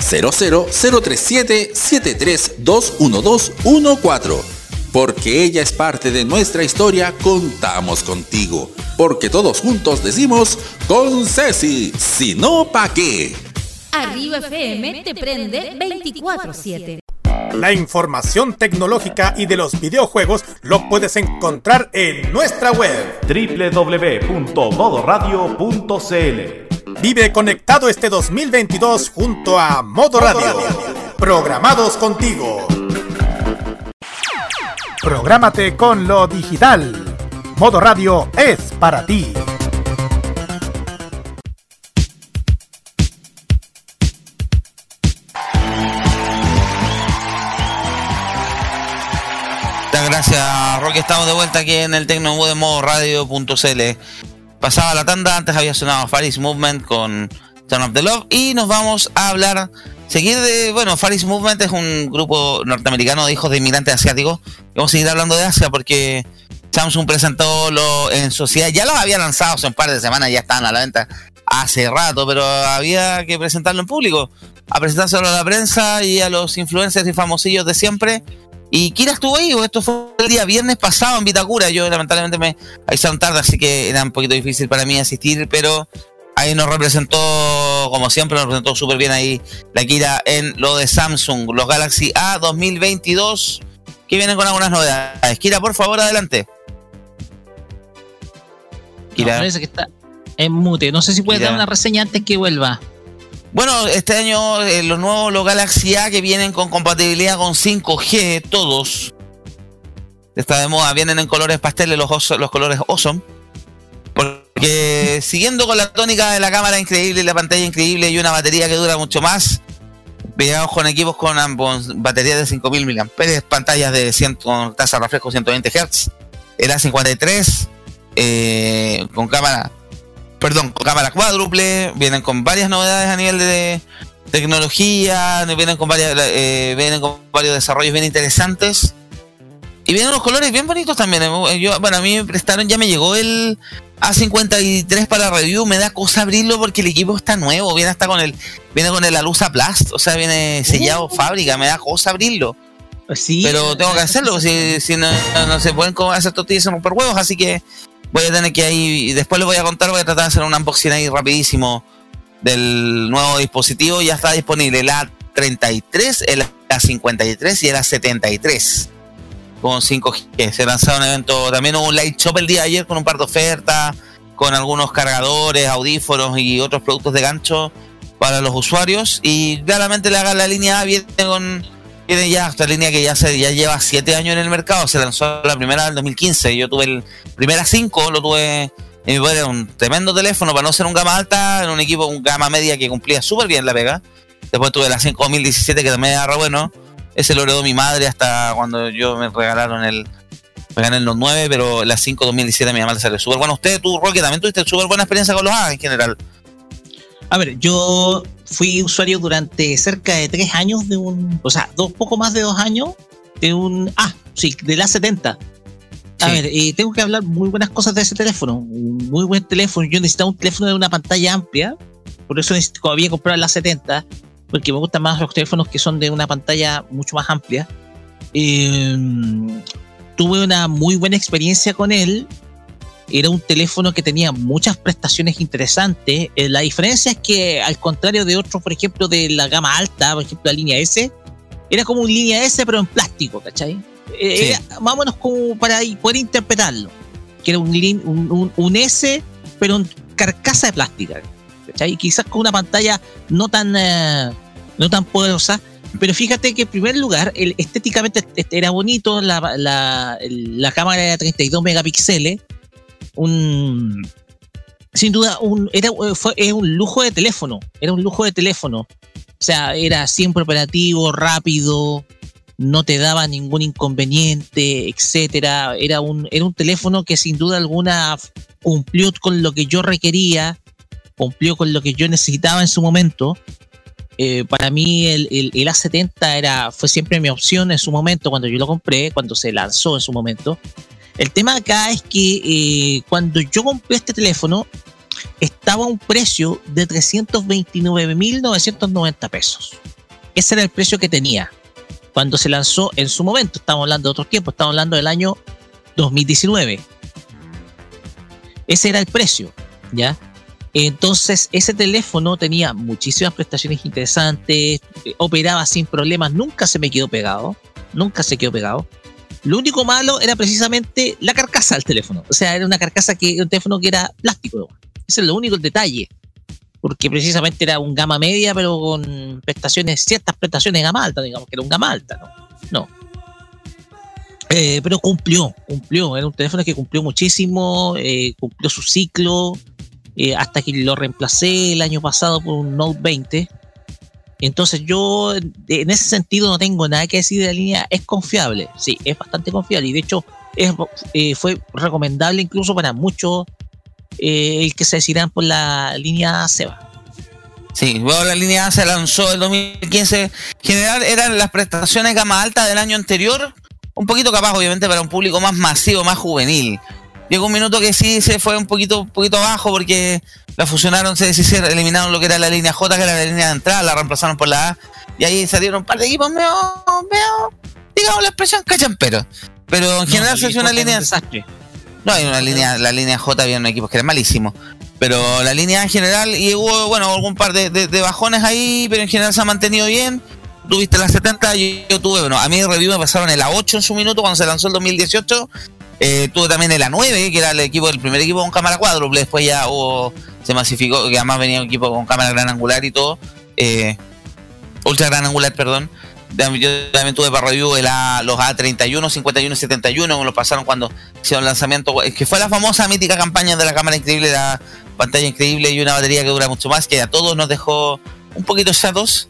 00037 7321214 Porque ella es parte de nuestra historia, contamos contigo. Porque todos juntos decimos con Ceci, si no pa' qué. Arriba FM te prende 24-7. La información tecnológica y de los videojuegos lo puedes encontrar en nuestra web www.modoradio.cl. Vive conectado este 2022 junto a Modo Radio. Programados contigo. Prográmate con lo digital. Modo Radio es para ti. Muchas gracias, Roque. Estamos de vuelta aquí en el Tecno de modo radio.cl. Pasaba la tanda, antes había sonado Faris Movement con Turn of the Love. Y nos vamos a hablar, seguir de. Bueno, Faris Movement es un grupo norteamericano de hijos de inmigrantes asiáticos. Vamos a seguir hablando de Asia porque Samsung presentó lo en sociedad. Ya los había lanzado hace un par de semanas, ya estaban a la venta hace rato, pero había que presentarlo en público. A presentárselo a la prensa y a los influencers y famosillos de siempre. Y Kira estuvo ahí, o esto fue el día viernes pasado en Vitacura. Yo lamentablemente me avisaron tarde, así que era un poquito difícil para mí asistir, pero ahí nos representó, como siempre, nos representó súper bien ahí la Kira en lo de Samsung, los Galaxy A 2022, que vienen con algunas novedades. Kira, por favor, adelante. No, Kira. parece que está en mute. No sé si puedes dar una reseña antes que vuelva. Bueno, este año eh, los nuevos los Galaxy A que vienen con compatibilidad con 5G, todos. Está de moda, vienen en colores pasteles los, los colores awesome. Porque siguiendo con la tónica de la cámara increíble, la pantalla increíble y una batería que dura mucho más, veamos con equipos con ambos baterías de 5000 mAh, pantallas de 100, con tasa de refresco 120 Hz, el A53 eh, con cámara perdón, con cámara cuádruple, vienen con varias novedades a nivel de tecnología, vienen con varias, eh, vienen con varios desarrollos bien interesantes. Y vienen unos colores bien bonitos también. eh, Yo, bueno, a mí me prestaron, ya me llegó el A53 para review, me da cosa abrirlo porque el equipo está nuevo, viene hasta con el, viene con el Alusa Plast, o sea, viene sellado fábrica, me da cosa abrirlo. Pero tengo que hacerlo, si, no, no- se pueden hacer tortillas en romper huevos, así que voy a tener que ahí, después les voy a contar, voy a tratar de hacer un unboxing ahí rapidísimo del nuevo dispositivo, ya está disponible el A33, el A53 y el A73 con 5G. Se lanzaron un evento, también hubo un light shop el día de ayer con un par de ofertas, con algunos cargadores, audífonos y otros productos de gancho para los usuarios. Y claramente la, la línea A viene con tiene ya esta línea que ya se ya lleva siete años en el mercado. Se lanzó la primera en 2015. Yo tuve el primera 5, lo tuve en mi poder, era un tremendo teléfono para no ser un gama alta, en un equipo un gama media que cumplía súper bien la pega. Después tuve la 5 2017 que también re bueno. Ese lo heredó mi madre hasta cuando yo me regalaron el me gané el Note 9, pero la 5 2017 mi mamá le salió súper bueno. Usted, tú, Roque, también tuviste súper buena experiencia con los A en general. A ver, yo fui usuario durante cerca de tres años de un, o sea, dos poco más de dos años de un, ah, sí, del A70. A Sí. ver, eh, tengo que hablar muy buenas cosas de ese teléfono. Un muy buen teléfono. Yo necesitaba un teléfono de una pantalla amplia. Por eso necesito- había comprado el A70. Porque me gustan más los teléfonos que son de una pantalla mucho más amplia. Eh, tuve una muy buena experiencia con él. Era un teléfono que tenía muchas prestaciones interesantes. Eh, la diferencia es que, al contrario de otros, por ejemplo, de la gama alta, por ejemplo, la línea S, era como un línea S, pero en plástico, ¿cachai? Eh, Sí. Era más o menos como para poder interpretarlo. que era un, un, un- un S, pero en carcasa de plástica. ¿cachai? Quizás con una pantalla no tan, eh, no tan poderosa, pero fíjate que en primer lugar, el, estéticamente este, era bonito, la, la, la cámara era 32 megapíxeles, un, sin duda, un, era, fue, un lujo de teléfono, era un lujo de teléfono. O sea, era siempre operativo, rápido, no te daba ningún inconveniente, etcétera. Era un, era un teléfono que sin duda alguna cumplió con lo que yo requería, cumplió con lo que yo necesitaba en su momento. Eh, para mí el, el- el A70 era, fue siempre mi opción en su momento cuando yo lo compré, cuando se lanzó en su momento. El tema acá es que eh, cuando yo compré este teléfono estaba a un precio de 329.990 pesos. Ese era el precio que tenía cuando se lanzó en su momento. Estamos hablando de otros tiempos, estamos hablando del año 2019. Ese era el precio, ¿ya? Entonces, ese teléfono tenía muchísimas prestaciones interesantes, eh, operaba sin problemas, nunca se me quedó pegado, nunca se quedó pegado. Lo único malo era precisamente la carcasa del teléfono. O sea, era una carcasa que, un teléfono que era plástico. Ese es lo único el detalle. Porque precisamente era un gama media, pero con prestaciones, ciertas prestaciones de gama alta, digamos que era un gama alta, ¿no? No. Eh, pero cumplió, cumplió. Era un teléfono que cumplió muchísimo, eh, cumplió su ciclo, eh, hasta que lo reemplacé el año pasado por un Note 20. Entonces yo en ese sentido no tengo nada que decir de la línea, es confiable, sí, es bastante confiable y de hecho es, eh, fue recomendable incluso para muchos eh, el que se decidan por la línea SEBA. Sí, luego la línea A se lanzó el 2015. En general eran las prestaciones gama alta del año anterior, un poquito capaz obviamente para un público más masivo, más juvenil. Llegó un minuto que sí se fue un poquito, un poquito abajo porque la fusionaron, se deshicieron, eliminaron lo que era la línea J, que era la línea de entrada, la reemplazaron por la A, y ahí salieron un par de equipos medio, medio, digamos la expresión cachampero. Pero en general se hizo una línea. No, hay una línea, la línea J había unos equipos que eran malísimos. Pero la línea en general, y hubo, bueno, algún par de, de- de bajones ahí, pero en general se ha mantenido bien. Tuviste la 70, yo, yo tuve, bueno, a mí review me pasaron el A8 en su minuto cuando se lanzó el 2018. Eh, tuve también el A9, que era el equipo, el primer equipo con cámara cuádruple, después ya hubo, se masificó, que además venía un equipo con cámara gran angular y todo. Eh, ultra gran angular, perdón. Yo también tuve para review el A- los A31, 51 y 71, que lo pasaron cuando hicieron lanzamiento, que fue la famosa mítica campaña de la cámara increíble, la pantalla increíble y una batería que dura mucho más, que a todos nos dejó un poquito chatos.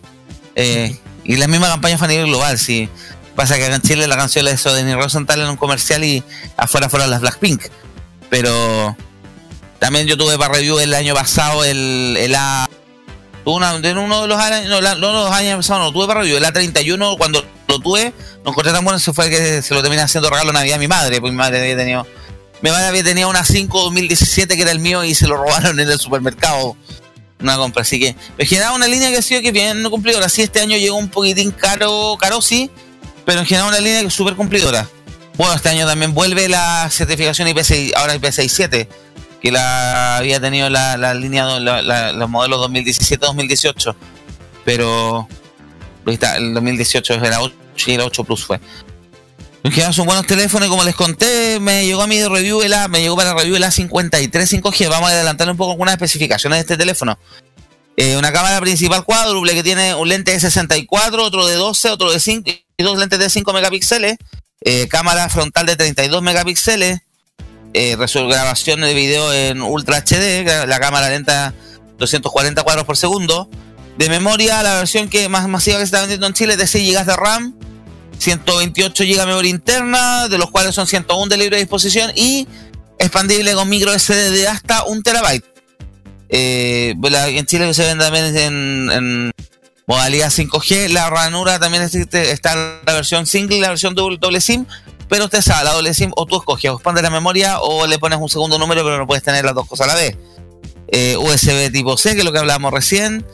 Eh, y la misma campaña fue a nivel global, sí. Pasa que en Chile la canción la hizo Rosenthal en un comercial y afuera fueron las Blackpink. Pero también yo tuve para review el año pasado el, el A. una- en uno de los años, no, la- no, los años pasados no tuve para review. El A31, cuando lo tuve, no encontré tan bueno, se fue que se lo terminé haciendo regalo Navidad a mi madre, porque mi madre había tenido. Mi madre había tenido una 5 2017 que era el mío y se lo robaron en el supermercado. Una compra, así que me generaba una línea que ha sido que bien cumplidora. Sí, este año llegó un poquitín caro, caro sí, pero en general una línea es súper cumplidora. Bueno, este año también vuelve la certificación IP6, ahora IP67, que la había tenido la, la línea, la- la- los modelos 2017-2018, pero el 2018 era 8 y el 8 Plus fue. En general son buenos teléfonos y como les conté, me llegó a mi review el A, me llegó para review el A53 5G. Vamos a adelantar un poco algunas especificaciones de este teléfono. Eh, una cámara principal cuádruple que tiene un lente de 64, otro de 12, otro de 5 y dos lentes de 5 megapíxeles. Eh, cámara frontal de 32 megapíxeles. Eh, grabación de video en Ultra HD, la cámara lenta 240 cuadros por segundo. De memoria, la versión que más masiva que se está vendiendo en Chile es de 6 GB de RAM, 128 GB de memoria interna, de los cuales son 101 de libre disposición y expandible con micro SD de hasta 1 terabyte. Eh, pues en Chile se vende también en, en modalidad 5G. La ranura también existe, está la versión single y la versión doble, doble SIM. Pero usted sabe, la doble SIM o tú escoges, o expandes la memoria o le pones un segundo número, pero no puedes tener las dos cosas a la vez. Eh, USB tipo C, que es lo que hablábamos recién.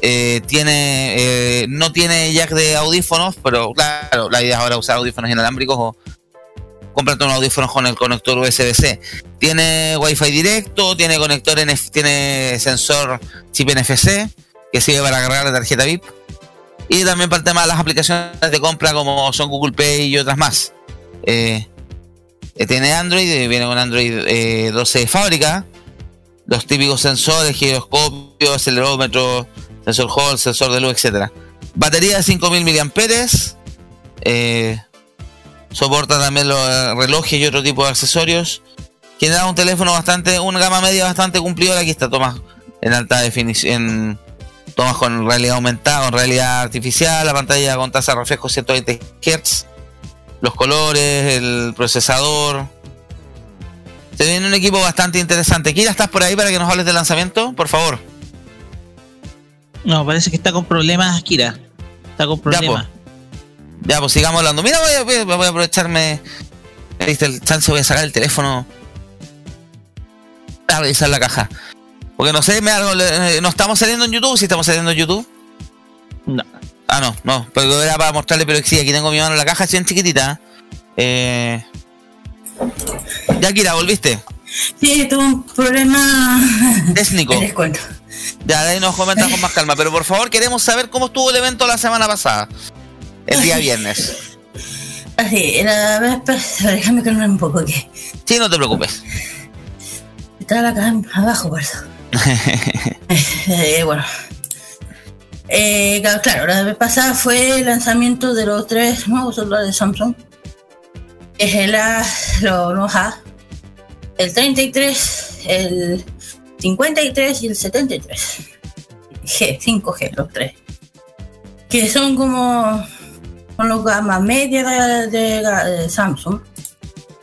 Eh, tiene eh, no tiene jack de audífonos, pero claro, la idea es ahora usar audífonos inalámbricos o cómprate unos audífonos con el conector USB-C. Tiene Wi-Fi directo, tiene conector NF tiene sensor chip NFC que sirve para cargar la tarjeta VIP. Y también para el tema de las aplicaciones de compra como son Google Pay y otras más. Eh, eh, tiene Android, eh, viene con Android eh, 12 de fábrica. Los típicos sensores, giroscopio, acelerómetro, sensor Hall, sensor de luz, etcétera. Batería de 5000 mAh. Eh, soporta también los eh, relojes y otro tipo de accesorios. Tiene un teléfono bastante, una gama media bastante cumplidora. Aquí está Tomás en alta definición. Tomas con realidad aumentada, con realidad artificial, la pantalla con tasa de refresco 120 Hz, los colores, el procesador. Se viene un equipo bastante interesante. Kira, ¿estás por ahí para que nos hables del lanzamiento? Por favor. No, parece que está con problemas, Kira. Está con problemas. Ya, pues sigamos hablando. Mira, voy a, voy aprovecharme. Me diste el chance, voy a sacar el teléfono. A revisar la caja. Porque no sé, me algo, le- no estamos saliendo en YouTube, si estamos saliendo en YouTube. No. Ah, no, no, pero era para mostrarle, pero sí, aquí tengo mi mano en la caja, así en chiquitita. Eh... Ya, Kira, ¿volviste? Sí, tuve un problema. Técnico. Les cuento. Ya, de ahí nos comentas con más calma. Pero por favor, queremos saber cómo estuvo el evento la semana pasada. El día viernes. Así, la vez pasada, déjame calmar un poco que Sí, no te preocupes. estaba acá abajo, por eso. Eh, bueno. Eh, claro, la vez pasada fue el lanzamiento de los tres nuevos celulares de Samsung. Es el A, los nuevos A, el 33, el 53 y el 73. G, 5G, los tres. Que son como son los gama media de, Samsung.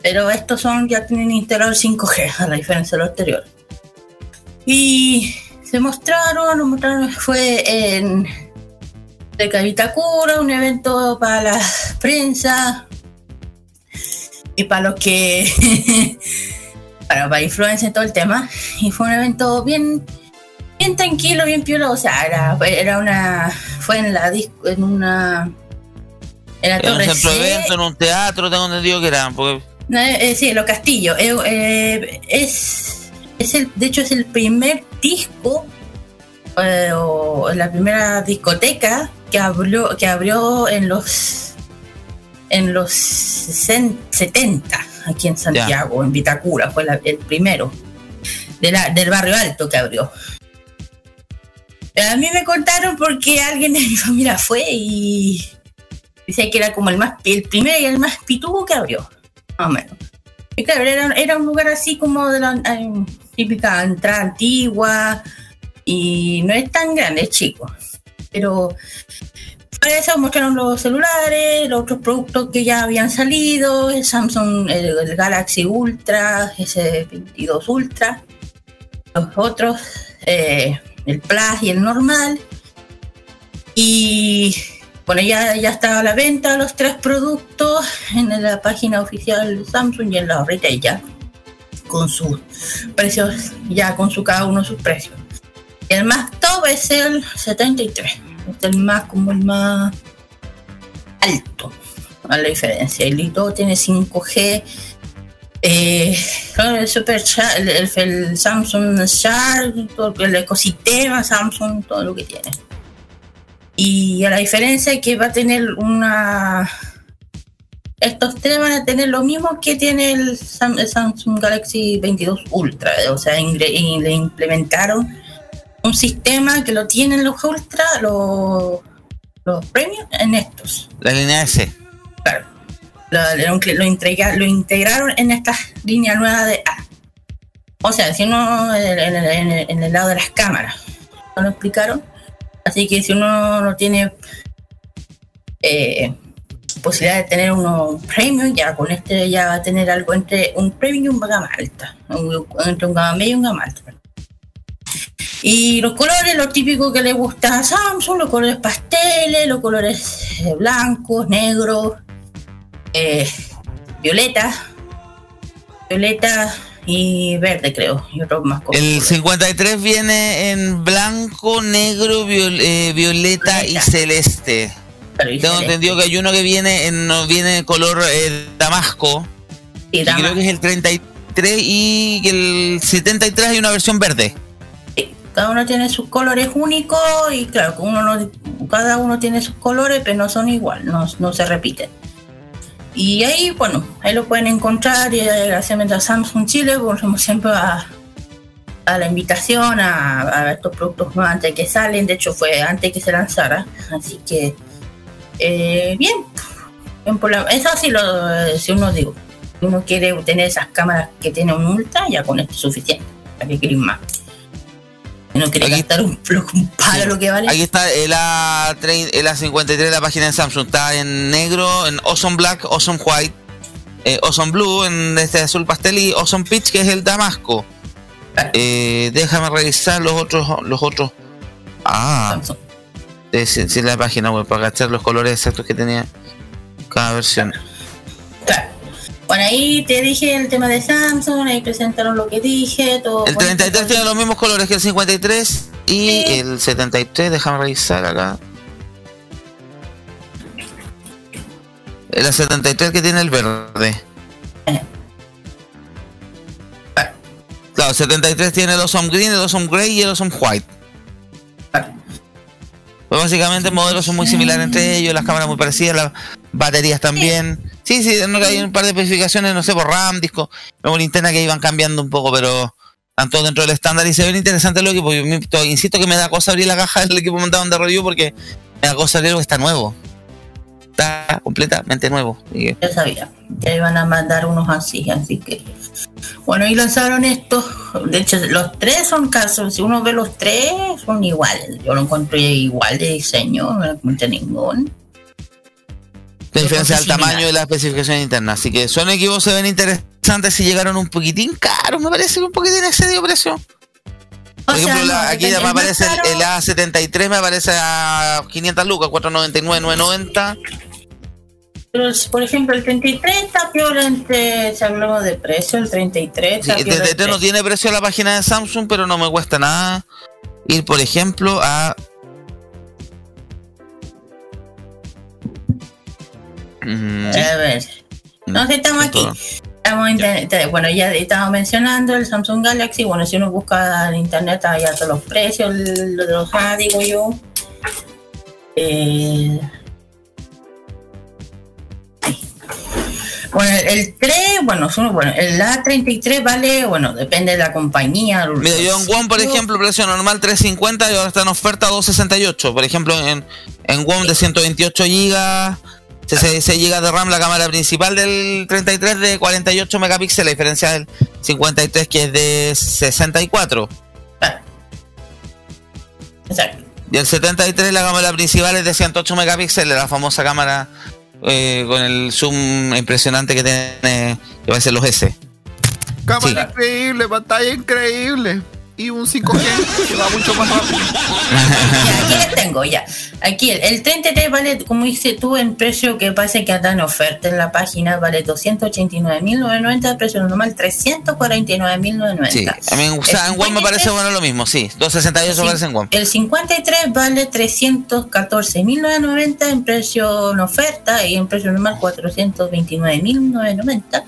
Pero estos son ya tienen instalado el 5G, a la diferencia de los anteriores. Y se mostraron, mostraron, fue en de Vitacura, un evento para la prensa y para los que para, para influencia en todo el tema. Y fue un evento bien, bien tranquilo, bien piola. O sea, era, era una. fue en la disco, en una. En la En un centro de C. en un teatro, tengo entendido que eran. Porque No, eh, sí, Los Castillos. Eh, eh, es, es el, de hecho, es el primer disco eh, o la primera discoteca que abrió, que abrió en los en los 60, 70 aquí en Santiago, en Vitacura, fue la- el primero de la- del barrio alto que abrió. Eh, A mí me contaron porque alguien de mi familia fue y dice que era como el más el primero y el más pitudo que abrió más o menos. Y claro, era, era un lugar así como de la típica entrada antigua y no es tan grande, es chico. Pero para eso mostraron los celulares, los otros productos que ya habían salido, el Samsung, el, Galaxy Ultra, ese 22 Ultra, los otros, eh, el Plus y el normal. Y bueno, ya, ya estaba a la venta los tres productos en la página oficial de Samsung y en la retail ya, con sus precios, ya con su cada uno sus precios. El más top es el 73, es el más como el más alto, a la diferencia. El Lito tiene 5G, eh, el, Super el, el- Samsung Shark, el ecosistema Samsung, todo lo que tiene. Y a la diferencia es que va a tener una. Estos tres van a tener lo mismo que tiene el, Sam- el Samsung Galaxy 22 Ultra. O sea, ingre- le implementaron un sistema que lo tienen los Ultra, los, los premium, en estos. la línea S. Claro. Lo, lo, lo integra- lo integraron en esta línea nueva de A. O sea, si uno en en el lado de las cámaras. ¿No lo explicaron? Así que si uno no tiene eh, posibilidad de tener uno un premium, ya con este ya va a tener algo entre un premium y un gama alta. Un- entre un gama y un gama alta. Y los colores, lo típico que le gusta a Samsung, los colores pasteles, los colores eh, blancos, negros, eh, violeta, violeta y verde creo, y otros más. El 53 viene en blanco, negro, viol- eh, violeta y celeste. Tengo entendido que hay uno que viene en no viene en color eh, damasco. Sí, creo que es el 33 y el 73 hay una versión verde. cada uno tiene sus colores únicos y claro, uno no- cada uno tiene sus colores, pero no son igual, no, no se repiten. Y ahí, bueno, ahí lo pueden encontrar y agradecimiento a Samsung Chile, volvemos siempre a, a la invitación a, estos productos nuevos antes que salen, de hecho fue antes que se lanzara, así que eh, bien, bien eso sí lo, si uno digo, uno quiere tener esas cámaras que tiene un ultra, ya con esto es suficiente, ¿para qué queréis más? No quiere gastar un, un palo lo que vale. Aquí está el, A, el A53 de la página de Samsung. Está en negro, en Awesome Black, Awesome White, eh, Awesome Blue, en este azul pastel y Awesome Peach, que es el Damasco. Eh, déjame revisar los otros. Los otros. Ah, es, es la página web para cachar los colores exactos que tenía cada versión. Bueno, ahí te dije el tema de Samsung, ahí presentaron lo que dije, todo. El 33 tiene los mismos colores que el 53 y el 73, déjame revisar acá. El 73 que tiene el verde. Claro, el 73 tiene el Awesome Green, el Awesome Gray y el Awesome White. Pues básicamente modelos son muy similares entre ellos, las cámaras muy parecidas, las baterías también. Sí, sí, hay un par de especificaciones, no sé, por RAM, disco, memoria interna que iban cambiando un poco, pero están todos dentro del estándar y se equipos. Yo me- to- insisto que me da cosa abrir la caja del equipo montado en de review porque me da cosa abrir lo que está nuevo. Está completamente nuevo. Que- Ya sabía que iban a mandar unos así, así que. Bueno, y lanzaron estos. De hecho, los tres son casos. Si uno ve los tres, son iguales. Yo lo encuentro igual de diseño, no encuentro ningún. La diferencia del tamaño y la especificación interna. Así que son equipos se ven interesantes si llegaron un poquitín caros, me parece que un poquitín excedido precio. Por O sea, ejemplo, la- no, aquí el ya me aparece el, caro- el A73, me aparece a 500 lucas, 499, 990. Pero, por ejemplo, el 33 está peor entre. Si hablamos de precio, el 33 Sí, está el peor. 33 no tiene precio la página de Samsung, pero no me cuesta nada ir, por ejemplo, a. Mm, A ver. No sé, estamos aquí. Estamos en internet. Bueno, ya estamos mencionando el Samsung Galaxy. Bueno, si uno busca en internet, ya todos los precios, el- lo de los A, digo yo. Eh, Bueno, el 3, bueno, bueno, el A33 vale, bueno, depende de la compañía. Mira, yo en WOM, por ejemplo, precio normal 350 y ahora está en oferta 268. Por ejemplo, en, en WOM de 128 GB, 66 GB de RAM, la cámara principal del 33 de 48 megapíxeles, a diferencia del 53 que es de 64. Exacto. Y el 73 la cámara principal es de 108 megapíxeles, la famosa cámara eh, con el zoom impresionante que tiene, que parece los S. Cámara increíble, pantalla increíble. Y un 5G que va mucho más rápido. Ya, aquí les tengo, ya. Aquí el, el 33 vale, como dices tú, en precio que parece que anda en oferta en la página, vale 289.990, precio normal 349.990. Sí, a mí o sea, en WOM me parece bueno lo mismo, sí. 268 parece en WOM. El 53 vale 314.990 en precio en oferta y en precio normal 429.990.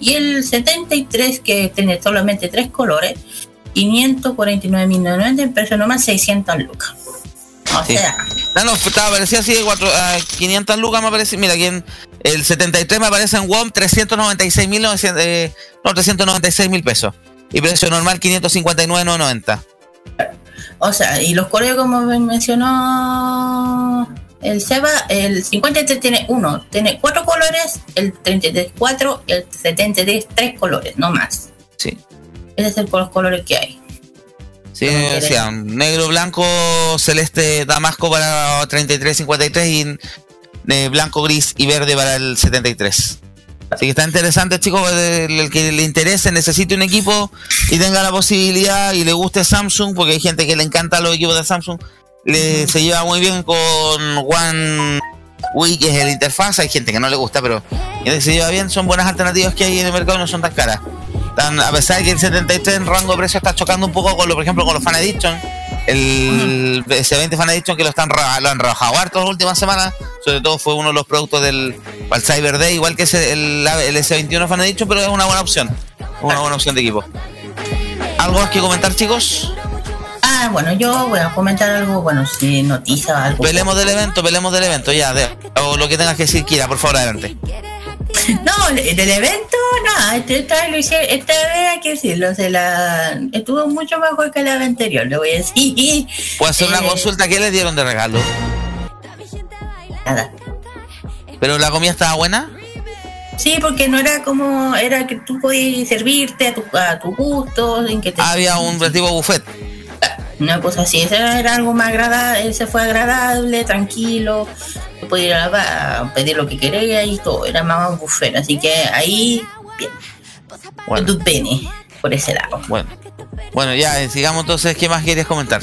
Y el 73 que tiene solamente tres colores, 549.990 en precio normal 600 lucas. O Sí. sea, No, no, estaba parecía así de cuatro, a 500 lucas me parece. Mira, aquí en el 73 me aparece en WOM 396 mil eh, no, 396 mil pesos. Y precio normal 559,990. o sea, y los colores como men- mencionó el Seba, el 53 tiene uno, tiene cuatro colores, el 33 cuatro, el 73 tres colores, no más. Sí. Ese es el, los colores que hay. Sí, quieres. decía, negro, blanco, celeste, damasco para 33, 53 y eh, blanco, gris y verde para el 73. Así que está interesante, chicos, el, el que le interese, necesite un equipo y tenga la posibilidad y le guste Samsung, porque hay gente que le encanta los equipos de Samsung, le, se lleva muy bien con One UI, que es el interfaz, hay gente que no le gusta, pero se lleva bien, son buenas alternativas que hay en el mercado y no son tan caras. A pesar de que el 73 en rango de precio está chocando un poco con lo, por ejemplo, con los Fan Edition, el S20 Fan Edition que lo están lo han rebajado harto las últimas semanas, sobre todo fue uno de los productos del para el Cyber Day, igual que ese- el, el S21 Fan Edition, pero es una buena opción, una buena opción de equipo. ¿Algo más que comentar, chicos? Ah, bueno, yo voy a comentar algo, bueno, si noticia algo. Pelemos del evento, pelemos del evento, ya, de- o lo que tengas que decir, Kira, por favor, adelante. No, del evento, nada, este, esta vez esta vez hay que decirlo, se la, estuvo mucho mejor que la vez anterior, lo voy a decir. ¿Puedo hacer una Eh, consulta? ¿Qué les dieron de regalo? Nada. ¿Pero la comida estaba buena? Sí, porque no era como, era que tú podías servirte a tu, a tu gusto, en que te... Había un tipo buffet. Una cosa así, ese era algo más agradable, ese fue agradable, tranquilo, tú podías ir a, la- a pedir lo que querías y todo, era más un buffet, así que ahí, bien, Bueno. tu pene, por ese lado. Bueno. Bueno, ya, eh, sigamos entonces. ¿Qué más quieres comentar?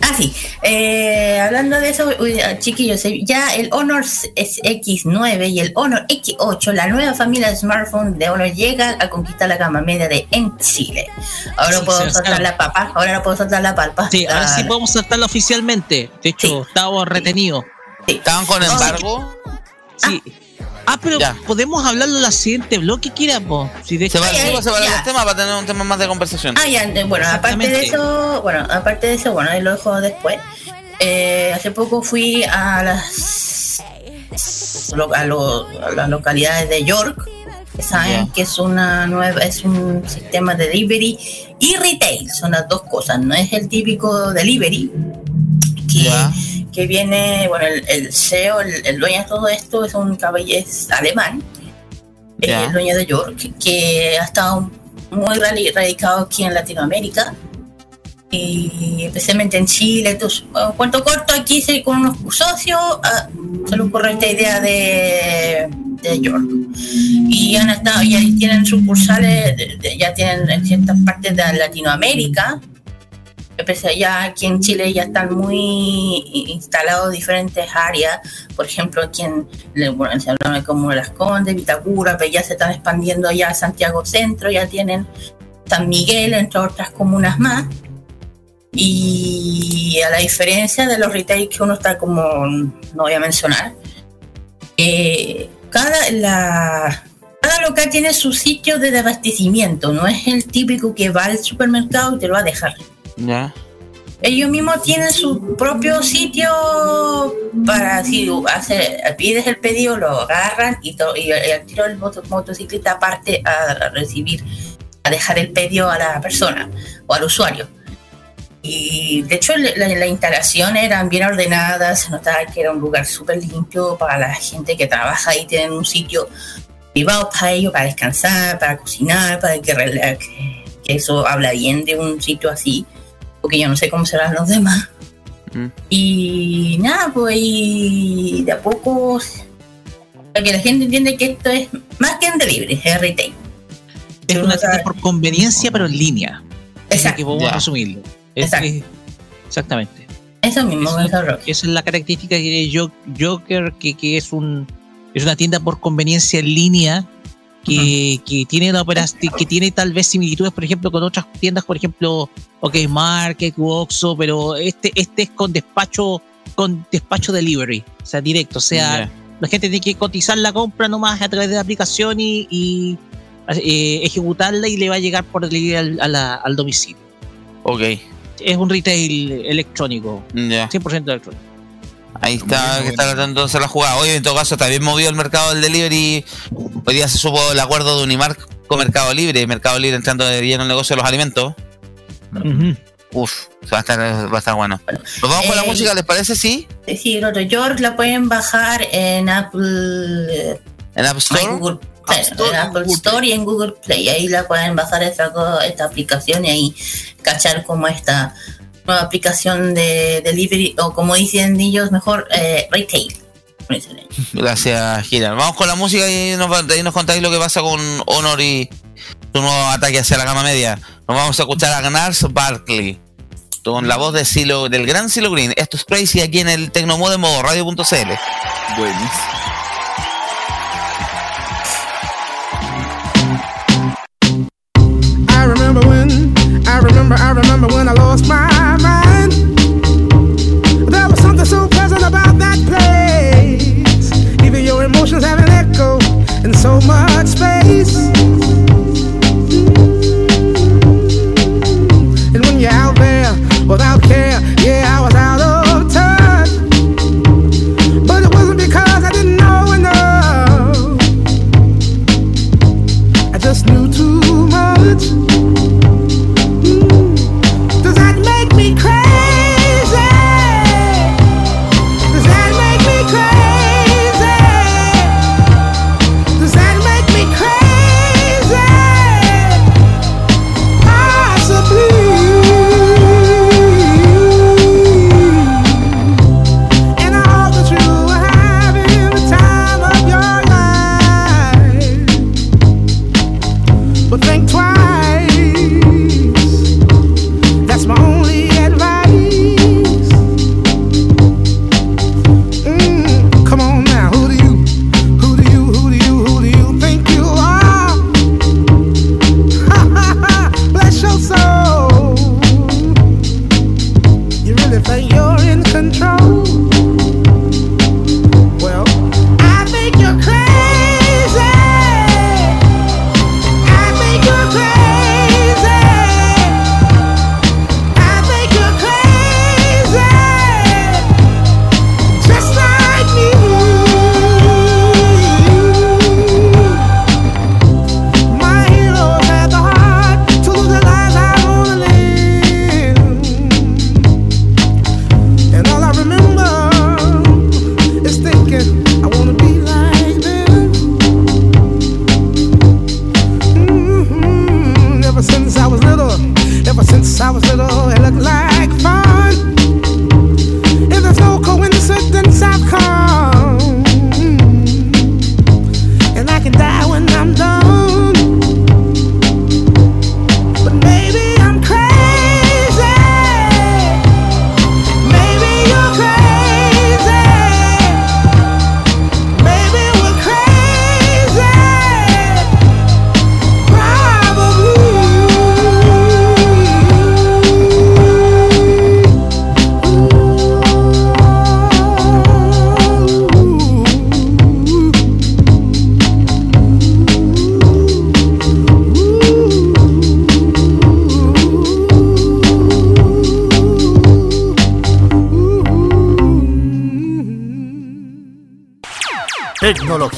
Ah, sí. Eh, hablando de eso, ah, chiquillos, eh, ya el Honor X9 y el Honor X8, la nueva familia de smartphones de Honor llega a conquistar la gama media de en Chile. Ahora Sí, puedo acerca. la papa, ahora no puedo soltar la palpa. Sí, ahora sí podemos saltarlo oficialmente. De hecho, estábamos retenidos. ¿Estaban con embargo? Sí. Ah, pero podemos hablarlo en la siguiente bloque, Kira, po. Si de Se va, sí, se va el tema para tener un tema más de conversación. Ah, ya, bueno, aparte de eso, bueno, aparte de eso, bueno, ahí lo dejo después. Eh, hace poco fui a las a, lo- a las localidades de York, que saben que es una nueva, es un sistema de delivery y retail, son las dos cosas, no es el típico delivery que, que viene, bueno, el, el CEO, el, el dueño de todo esto es un caballero alemán, eh, Ya. el dueño de York, que ha estado muy radi- radicado aquí en Latinoamérica y especialmente en Chile. Entonces, bueno, cuento corto, aquí con unos socios ah, se le ocurrió esta idea de, de York. Y han estado, ya tienen sucursales, ya tienen en ciertas partes de Latinoamérica. Empecé ya aquí en Chile ya están muy instalados diferentes áreas, por ejemplo aquí en, bueno, se habla de como Las Condes, Vitacura, pero ya se están expandiendo ya a Santiago Centro, ya tienen San Miguel, entre otras comunas más. Y a la diferencia de los retail que uno está como, no voy a mencionar, eh, cada, cada local tiene su sitio de abastecimiento, no es el típico que va al supermercado y te lo va a dejar. Ya. Ellos mismos tienen su propio sitio para si hace, pides el pedido, lo agarran y, to- y, y tiro el moto- motociclista aparte a recibir, a dejar el pedido a la persona o al usuario. Y de hecho la, la- la instalación eran bien ordenadas, se notaba que era un lugar súper limpio para la gente que trabaja ahí, tienen un sitio privado para ellos, para descansar, para cocinar, para que eso habla bien de un sitio así, porque yo no sé cómo serán los demás. Mm. Y nada, pues y de a poco, para que la gente entiende que esto es más que un delivery, es retail. Es una tienda por conveniencia, pero en línea. Exacto. Que podemos Ya. resumirlo. Es- Exacto. es- exactamente. Eso mismo, Eso- eso es Esa es la característica que tiene Jo- Joker, que, que es un es una tienda por conveniencia en línea que, que tiene operación, que tiene tal vez similitudes, por ejemplo, con otras tiendas, por ejemplo, OK Market, Oxxo, pero este, este es con despacho, con despacho delivery, o sea, directo, o sea, la gente tiene que cotizar la compra nomás a través de la aplicación y, y, eh, ejecutarla y le va a llegar por delivery al, a la- al domicilio. Ok. Es un retail electrónico, Ya. 100% electrónico. Ahí está, que está entonces la jugada. Oye, en todo caso, está bien movido el mercado del delivery. Hoy día se supo el acuerdo de Unimark con Mercado Libre. Mercado Libre entrando de lleno en el negocio de los alimentos. Uf, va a estar, va a estar bueno. Nos vamos con la Eh, música, ¿les parece? Sí. Sí, el otro York la pueden bajar en Apple. En App Store. en Google, en Apple Store y en Google Play. Ahí la pueden bajar esta, esta aplicación y ahí cachar como esta nueva aplicación de delivery, o como dicen ellos, mejor eh, retail. Gracias, Gira. Vamos con la música y nos, nos contáis lo que pasa con Honor y su nuevo ataque hacia la gama media. Nos vamos a escuchar a Gnars Barkley con la voz de Silo, del gran Silo Green. Esto es Crazy aquí en el Tecnomode modo radio.cl. Buenísimo. I remember when, I remember, I remember when I lost my so much space.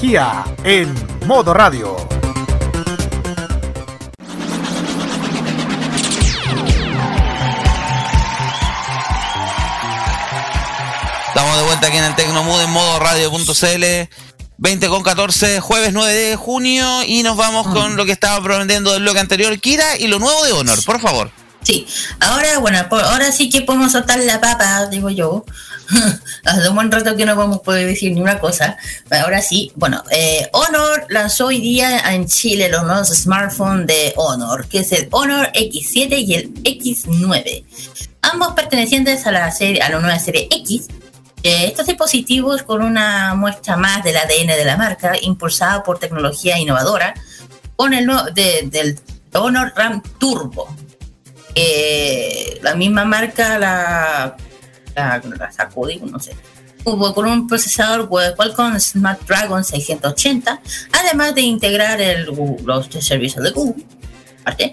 Tecnología en modo radio. Estamos de vuelta aquí en el Tecnomood en modo radio.cl 20 con 14, jueves 9 de junio y nos vamos con lo que estaba prometiendo del bloque anterior, Kira, y lo nuevo de Honor, por favor. Sí, ahora, bueno, por- ahora sí que podemos soltar la papa, digo yo. Hace un buen rato que no vamos a poder decir ni una cosa. Ahora sí, bueno, eh, Honor lanzó hoy día en Chile los nuevos smartphones de Honor, que es el Honor X7 y el X9. Ambos pertenecientes a la serie, a la nueva serie X. Estos dispositivos con una muestra más del ADN de la marca, impulsada por tecnología innovadora, con el del Honor RAM Turbo, eh, la misma marca la, la, la sacó, digo, no sé. Con un procesador Qualcomm Snapdragon 680, además de integrar el, los servicios de Google. aparte.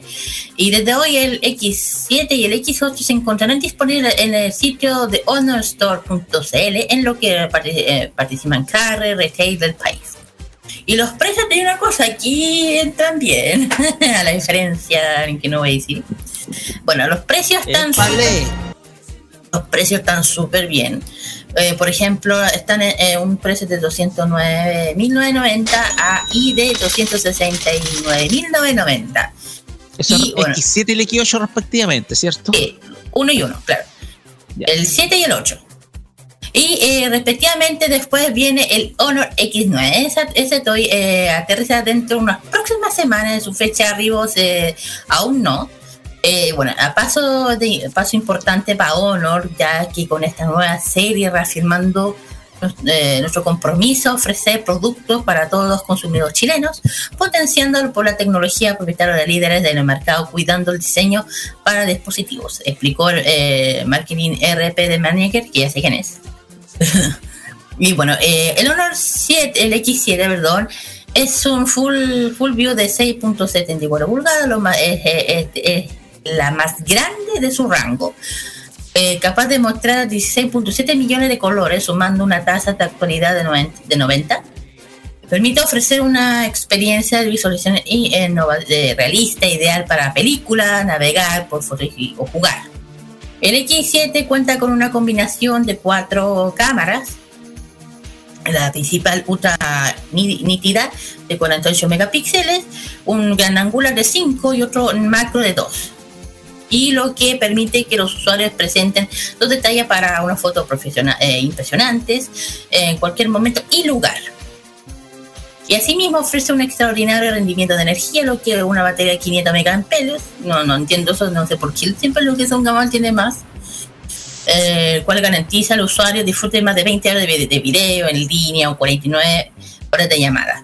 Y desde hoy el X7 y el X8 se encontrarán disponibles en el sitio de honorstore.cl, en lo que eh, participan carre, retail del país. Y los precios de una cosa aquí entran bien, a la diferencia en que no voy a decir. Bueno, los precios están los precios están súper bien. Eh, por ejemplo, están en, en un precio de 209.990 a y de 269.990. Eso Y, es bueno. X7 y el X8 respectivamente, ¿cierto? uno y uno, claro. El 7 y el 8. Y eh, respectivamente después viene el Honor X9. Esa- ese toy eh, aterriza dentro de unas próximas semanas de su fecha de arribo, eh, aún no. Eh, bueno, a paso, de, paso importante para Honor, ya que con esta nueva serie reafirmando eh, nuestro compromiso ofrecer productos para todos los consumidores chilenos, potenciando por la tecnología propietario de líderes del mercado, cuidando el diseño para dispositivos, explicó el eh, marketing RP de Manager, que ya sé quién es. y bueno, eh, el Honor 7, el X7, perdón, es un full, full view de 6.74 pulgadas, lo más, es, es- es la más grande de su rango. Eh, capaz de mostrar 16.7 millones de colores, sumando una tasa de actualidad de 90. de 90. Permite ofrecer una experiencia de visualización de realista, ideal para películas, navegar por o jugar. El X7 cuenta con una combinación de cuatro cámaras. La principal ultra ni- nítida de 48 megapíxeles, un gran angular de 5 y otro macro de 2 y lo que permite que los usuarios presenten los detalles para una foto profesional, eh, impresionantes en cualquier momento y lugar. Y asimismo ofrece un extraordinario rendimiento de energía, lo que una batería de 500 megaamperios, no, no entiendo eso, no sé por qué siempre lo que es un gamal tiene más, eh, el cual garantiza al usuario disfrute más de 20 horas de, de video en línea o 49 horas de llamada.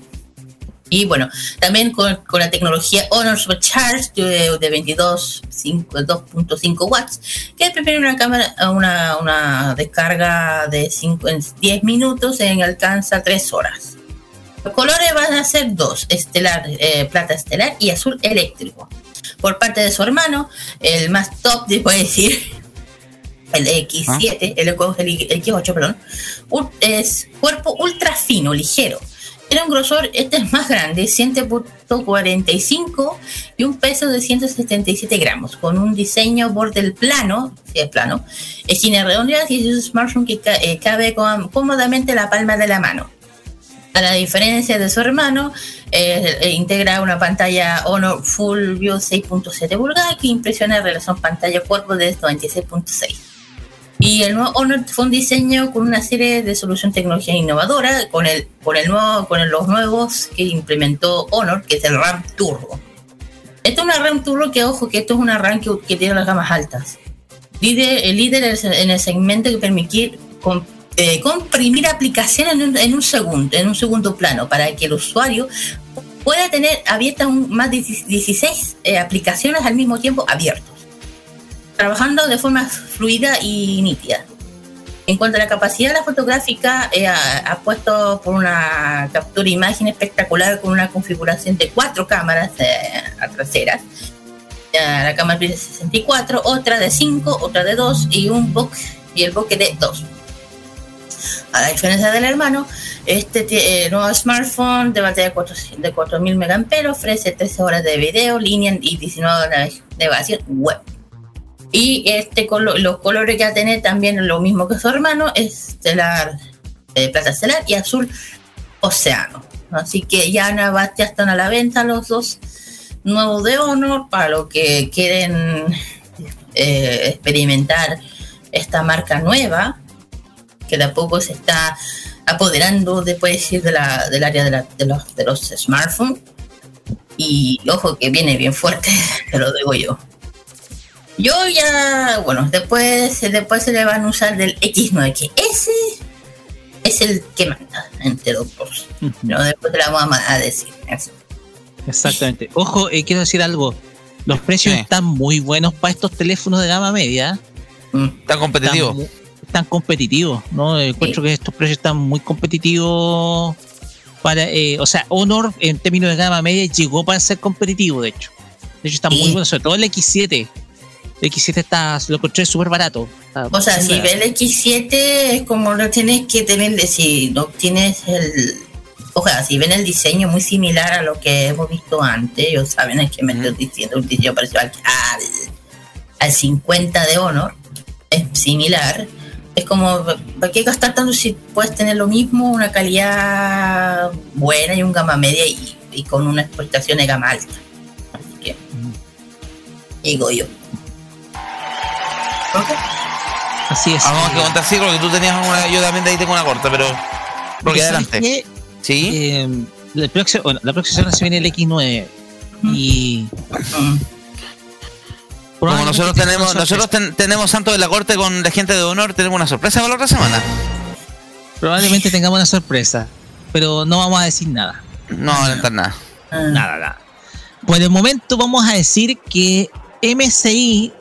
Y bueno, también con, con la tecnología Honor Supercharge de, de 22 cinco- 2.5 watts, que permite una cámara, una, una descarga de cinco- en 10 minutos en alcanza 3 horas. Los colores van a ser dos, estelar, eh, plata estelar y azul eléctrico. Por parte de su hermano, el más top, te puedo decir, el X7, el, X- el X8, perdón, es cuerpo ultra fino, ligero. Tiene un grosor, este es más grande, 100.45 y un peso de 177 gramos, con un diseño borde plano, si es plano, esquinas redondeadas y es un smartphone que eh, cabe cómodamente en la palma de la mano. A la diferencia de su hermano, eh, eh, integra una pantalla Honor Full View 6.7 pulgadas que impresiona en relación pantalla-cuerpo de 96.6. Y el nuevo Honor fue un diseño con una serie de solución tecnología innovadora con el, con el nuevo, con los nuevos que implementó Honor, que es el RAM Turbo. Esto es una RAM Turbo que, ojo, que esto es una RAM que, que tiene las gamas altas. Líder, el líder en el- en el segmento que permitir com- eh, comprimir aplicaciones en un, en un segundo, en un segundo plano, para que el usuario pueda tener abiertas más de 16 eh, aplicaciones al mismo tiempo abiertas trabajando de forma fluida y nítida. En cuanto a la capacidad de la fotográfica, eh, ha, puesto por una captura imagen espectacular con una configuración de cuatro cámaras eh, traseras. La cámara de 64, otra de 5, otra de 2 y un book y el bokeh de 2. A diferencia del hermano, este eh, nuevo smartphone de batería de 400 de 4000 mAh ofrece 13 horas de video, línea y 19 horas de navegación web. Y este colo- los colores que va a tener también lo mismo que su hermano, es estelar, eh, plata estelar y azul océano. Así que ya, ya están a la venta los dos nuevos de Honor para los que quieren eh, experimentar esta marca nueva que de a poco se está apoderando de, puede decir, de la, del área de, de los, de los smartphones. Y ojo que viene bien fuerte, te lo digo yo. Yo ya, bueno, después, después se le van a usar del X9, que ese es el que manda entre los dos. Pero después te la vamos a, decir. eso. Exactamente. Ojo, eh, quiero decir algo. Los precios están muy buenos para estos teléfonos de gama media. Están competitivos. Están, competitivos, ¿no? Eh, Encuentro que estos precios están muy competitivos para, eh, o sea, Honor en términos de gama media llegó para ser competitivo, de hecho. De hecho, está muy bueno, sobre todo el X7. El X7 está, lo encontré súper barato. O sea, si ves el X7 es como no tienes que tener, si no tienes el... O sea, si ven el diseño muy similar a lo que hemos visto antes, ellos saben es que me estoy diciendo un diseño parecido al, al, al 50 de Honor, es similar. Es como, ¿para qué gastar tanto si puedes tener lo mismo, una calidad buena y un gama media y, y con una exportación de gama alta? Así que, digo yo. Así es. Vamos a que contar sí, porque tú tenías una, yo también de ahí tengo una corta, pero. Porque ¿sabes adelante. qué? Sí. Eh, la, próxima, bueno, la próxima semana se viene el X9 y Como nosotros tenemos, nosotros ten- tenemos Santo de la Corte con la gente de honor, tenemos una sorpresa para la otra semana. probablemente tengamos una sorpresa, pero no vamos a decir nada. No va a adelantar nada. Nada, nada. Por el momento vamos a decir que MSI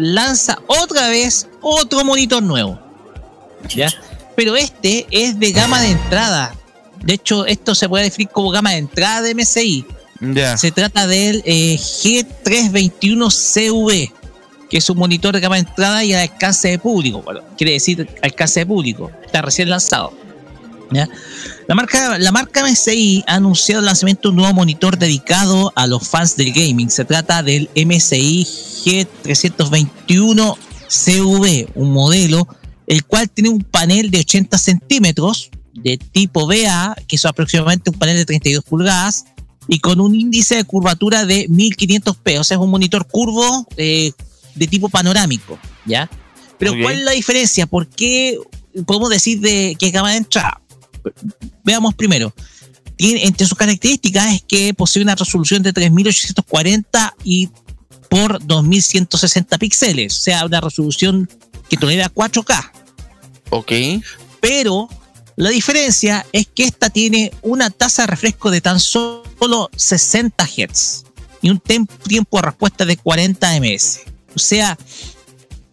lanza otra vez otro monitor nuevo. ¿Ya? Pero este es de gama de entrada. De hecho, esto se puede definir como gama de entrada de MSI. Ya. Se trata del eh, G321CV, que es un monitor de gama de entrada y al alcance de público. Bueno, quiere decir alcance de público. Está recién lanzado. ¿Ya? La marca, la marca MSI ha anunciado el lanzamiento de un nuevo monitor dedicado a los fans del gaming. Se trata del MSI G321CV, un modelo el cual tiene un panel de 80 centímetros de tipo BA, que es aproximadamente un panel de 32 pulgadas, y con un índice de curvatura de 1500p, o sea, es un monitor curvo eh, de tipo panorámico, ¿ya? Pero. ¿cuál es la diferencia? ¿Por qué podemos decir de es gama de entrada? Veamos primero. Tiene, entre sus características es que posee una resolución de 3840 y por 2160 píxeles, o sea, una resolución que tolera 4K. Ok. Pero la diferencia es que esta tiene una tasa de refresco de tan solo 60 Hz y un tiempo de respuesta de 40 ms. O sea,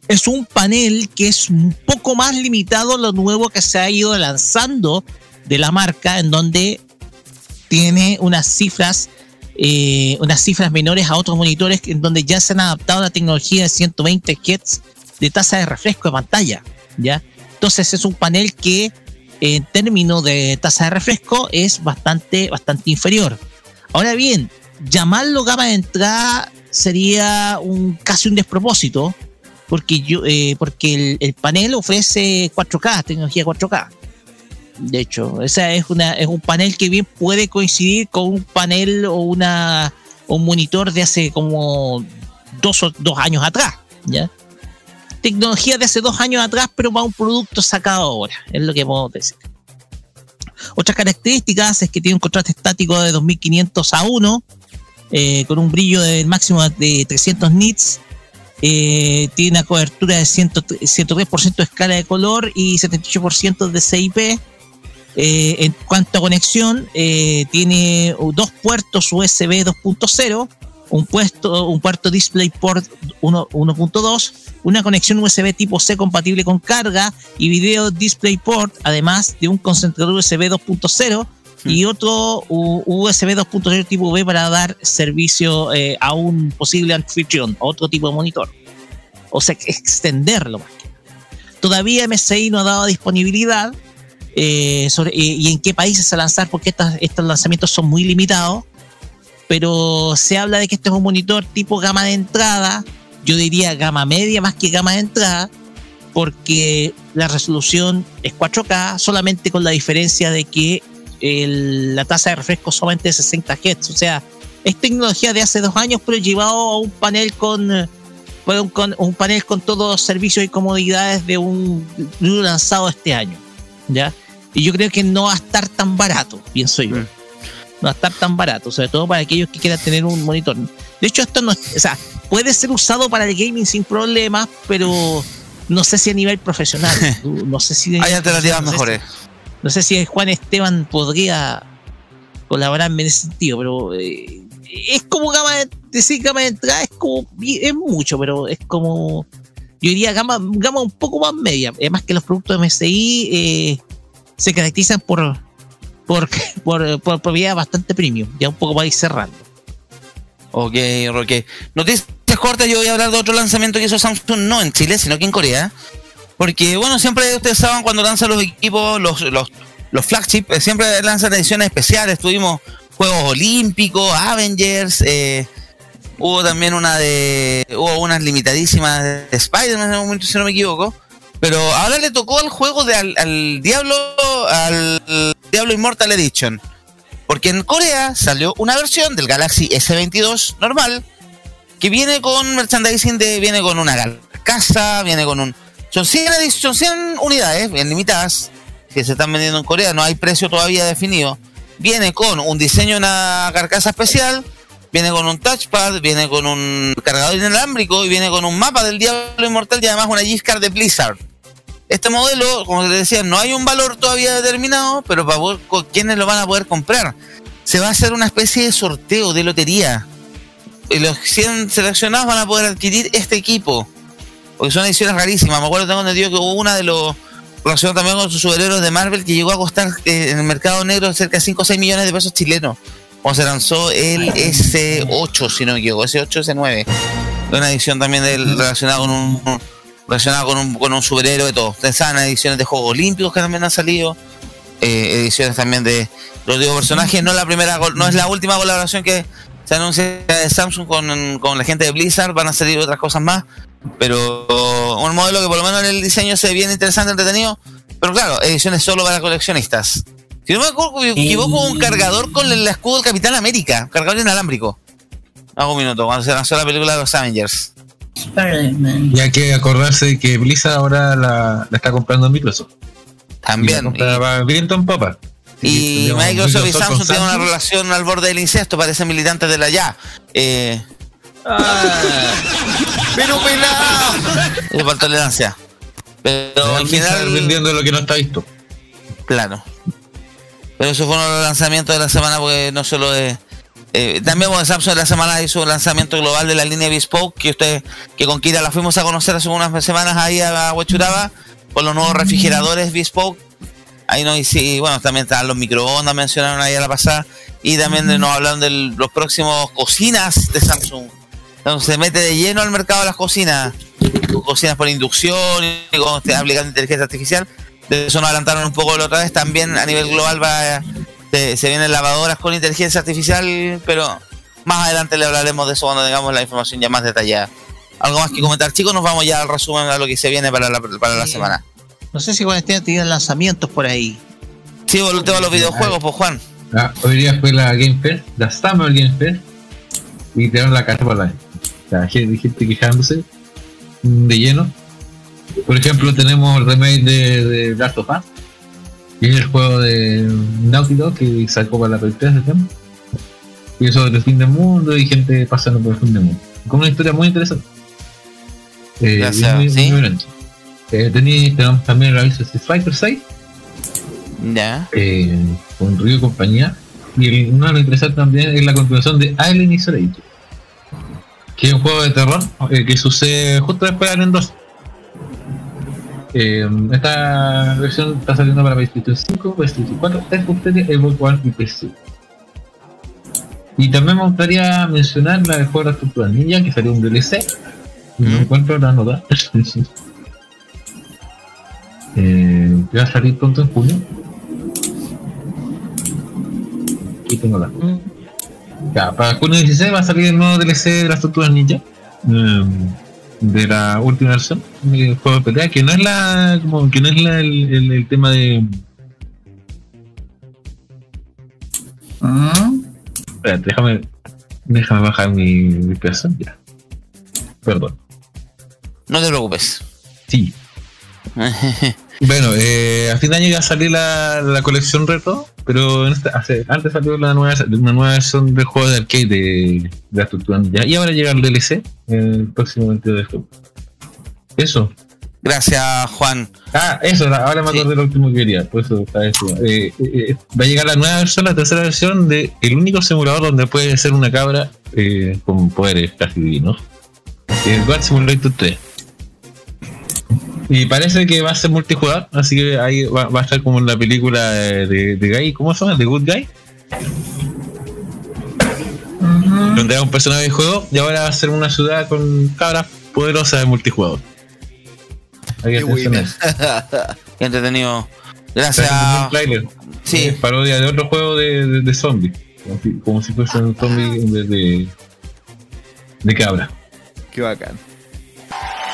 es un panel que es un poco más limitado a lo nuevo que se ha ido lanzando de la marca, en donde tiene unas cifras, eh, unas cifras menores a otros monitores, en donde ya se han adaptado a la tecnología de 120 Hz de tasa de refresco de pantalla. ¿ya? Entonces es un panel que en términos de tasa de refresco es bastante, bastante inferior. Ahora bien, llamarlo gama de entrada sería un casi un despropósito, porque yo, eh, porque el, el panel ofrece 4K, tecnología 4K. De hecho, esa es una es un panel que bien puede coincidir con un panel o una un monitor de hace como dos, o- dos años atrás, ¿ya? Tecnología de hace dos años atrás, pero para un producto sacado ahora, es lo que podemos decir. Otras características es que tiene un contraste estático de 2500 a 1, eh, con un brillo de máximo de 300 nits, eh, tiene una cobertura de 100 103% de escala de color y 78% de CIP. Eh, en cuanto a conexión, eh, tiene dos puertos USB 2.0, un, puesto, un puerto DisplayPort 1 1.2, una conexión USB tipo C compatible con carga y video DisplayPort, además de un concentrador USB 2.0 y otro USB 2.0 tipo B para dar servicio eh, a un posible anfitrión, otro tipo de monitor. O sea, extenderlo más que. Todavía MSI no ha dado disponibilidad eh, y en qué países a lanzar, porque estos lanzamientos son muy limitados. Pero se habla de que este es un monitor tipo gama de entrada, yo diría gama media más que gama de entrada, porque la resolución es 4K, solamente con la diferencia de que el- la tasa de refresco solamente es 60 Hz. O sea, es tecnología de hace dos años, pero llevado a un panel con, eh, bueno, con un panel con todos los servicios y comodidades de un, de un lanzado este año. ¿Ya? Y yo creo que no va a estar tan barato, pienso yo. No va a estar tan barato, sobre todo para aquellos que quieran tener un monitor. De hecho, esto no o sea, puede ser usado para el gaming sin problemas, pero no sé si a nivel profesional. No sé si Hay alternativas no sé si- mejores. No sé si Juan Esteban podría colaborarme en ese sentido, pero eh, es como gama de, decir gama de entrada, es como, es mucho, pero es como, yo diría gama, gama un poco más media. Además que los productos de MSI eh, se caracterizan por, por, por, por propiedad bastante premium, ya un poco para ir cerrando. Ok, Roque. Noticias cortas, yo voy a hablar de otro lanzamiento que hizo Samsung, no en Chile, sino que en Corea. Porque, bueno, siempre ustedes saben cuando lanzan los equipos, los, los, los flagship, eh, siempre lanzan ediciones especiales. Tuvimos Juegos Olímpicos, Avengers, eh, hubo también una de. Hubo unas limitadísimas de Spider-Man en un momento, si no me equivoco. Pero ahora le tocó al juego de al, al Diablo, al Diablo Immortal Edition. Porque en Corea salió una versión del Galaxy S22 normal que viene con merchandising de viene con una carcasa, viene con un son 100, edi- son 100 unidades bien limitadas que se están vendiendo en Corea, no hay precio todavía definido. Viene con un diseño una carcasa especial, viene con un touchpad, viene con un cargador inalámbrico y viene con un mapa del Diablo Inmortal y además una gift card de Blizzard. Este modelo, como les decía, no hay un valor todavía determinado, pero para poder, ¿quiénes lo van a poder comprar? Se va a hacer una especie de sorteo de lotería. Y los 100 seleccionados van a poder adquirir este equipo. Porque son ediciones rarísimas. Me acuerdo, tengo entendido que hubo una de los relacionados también con sus superhéroes de Marvel que llegó a costar eh, en el mercado negro cerca de 5 o 6 millones de pesos chilenos. Cuando se lanzó el S8, si no me equivoco, S8, S9. Una edición también del, relacionada con un relacionada con un, con un superhéroe, todo. Saben, ediciones de Juegos Olímpicos que también han salido, eh, ediciones también de los digo personajes. No es la primera, no es la última colaboración que se anuncia de Samsung con, con la gente de Blizzard, van a salir otras cosas más, pero un modelo que por lo menos en el diseño se ve bien interesante, entretenido, pero claro, ediciones solo para coleccionistas. Si no me equivoco, un cargador con el escudo del Capitán América, cargador inalámbrico. Hago un minuto, cuando se lanzó la película de los Avengers. Y hay que acordarse de que Blizzard ahora la, la está comprando Microsoft. También. Y la popa. Y Digamos, Microsoft y Samsung tienen una relación al borde del incesto, parecen militantes de la ya. Eh, Pero pelado. es por tolerancia. Pero en general. vendiendo lo que no está visto. Claro. Pero eso fue uno de los lanzamientos de la semana porque no solo es. eh, también bueno, Samsung de la semana hizo un lanzamiento global de la línea Bespoke que usted que con Kira la fuimos a conocer hace unas semanas ahí a Huachuraba con los nuevos refrigeradores Bespoke ahí no y bueno también están los microondas mencionaron ahí a la pasada y también nos hablaron de los próximos cocinas de Samsung entonces se mete de lleno al mercado de las cocinas con cocinas por inducción y con este, aplicando inteligencia artificial de eso nos adelantaron un poco la otra vez también a nivel global va se, se vienen lavadoras con inteligencia artificial pero más adelante le hablaremos de eso cuando tengamos la información ya más detallada. Algo más que comentar chicos nos vamos ya al resumen a lo que se viene para la, para la semana. No sé si Juan Esteban tiene lanzamientos por ahí. Sí, por de los videojuegos, pues Juan. Ah, hoy día fue la Game Fest, la Summer Game Fest, y tiraron la cara por la sea, gente, gente quejándose de lleno. Por ejemplo, tenemos el remake de, de Last of Us, que es el juego de Naughty Dog que sacó para la Play 3 de tiempo. Y eso del fin del mundo y gente pasando por el fin del mundo. Con una historia muy interesante. Eh, muy- ¿sí? muy. Eh, tenemos también el aviso de Street Fighter 6 Ya. eh, con Ryu y compañía. Y el, uno de lo interesante también es la continuación de Alien Isolation, que es un juego de terror eh, que sucede justo después de Alien 2. Eh, esta versión está saliendo para PlayStation 5, PlayStation 4, Xbox Series, Xbox One y PC. Y también me gustaría mencionar la de juego de la estructura ninja que salió un DLC. No encuentro la nota. eh, que va a salir pronto en junio. Aquí tengo la. Ya, para junio 16 va a salir el nuevo DLC de las tortugas ninja. em, de la última versión del juego de pelea, que no es la. como que no es la, el, el- el tema de. Espérate, déjame. Déjame bajar mi, mi peso. Ya. Perdón. No te preocupes. Sí. Bueno, eh, a fin de año ya salió la, la colección reto, pero en hace- antes salió la nueva, una nueva versión del juego de arcade de, de estructura ninja. Y ahora llega el DLC el próximo 22 de julio. Eso. Gracias, Juan. Ah, eso, ahora me acuerdo de lo último que quería. Por eso está eso. Eh, eh, eh, va a llegar la nueva versión, la tercera versión de el único simulador donde puede ser una cabra eh, con poderes casi divinos. El God Simulator 3. Y parece que va a ser multijugador, así que ahí va, va a estar como en la película de, de, de Guy, ¿cómo se llama? The Good Guy. Donde era un personaje de juego y ahora va a ser una ciudad con cabras poderosas de multijugador. Hay que a. Qué entretenido. Gracias. Trailer. Sí. Es parodia de otro juego de, de, de zombies. Como si, como si fuese un zombie en vez de, de cabra. Qué bacán.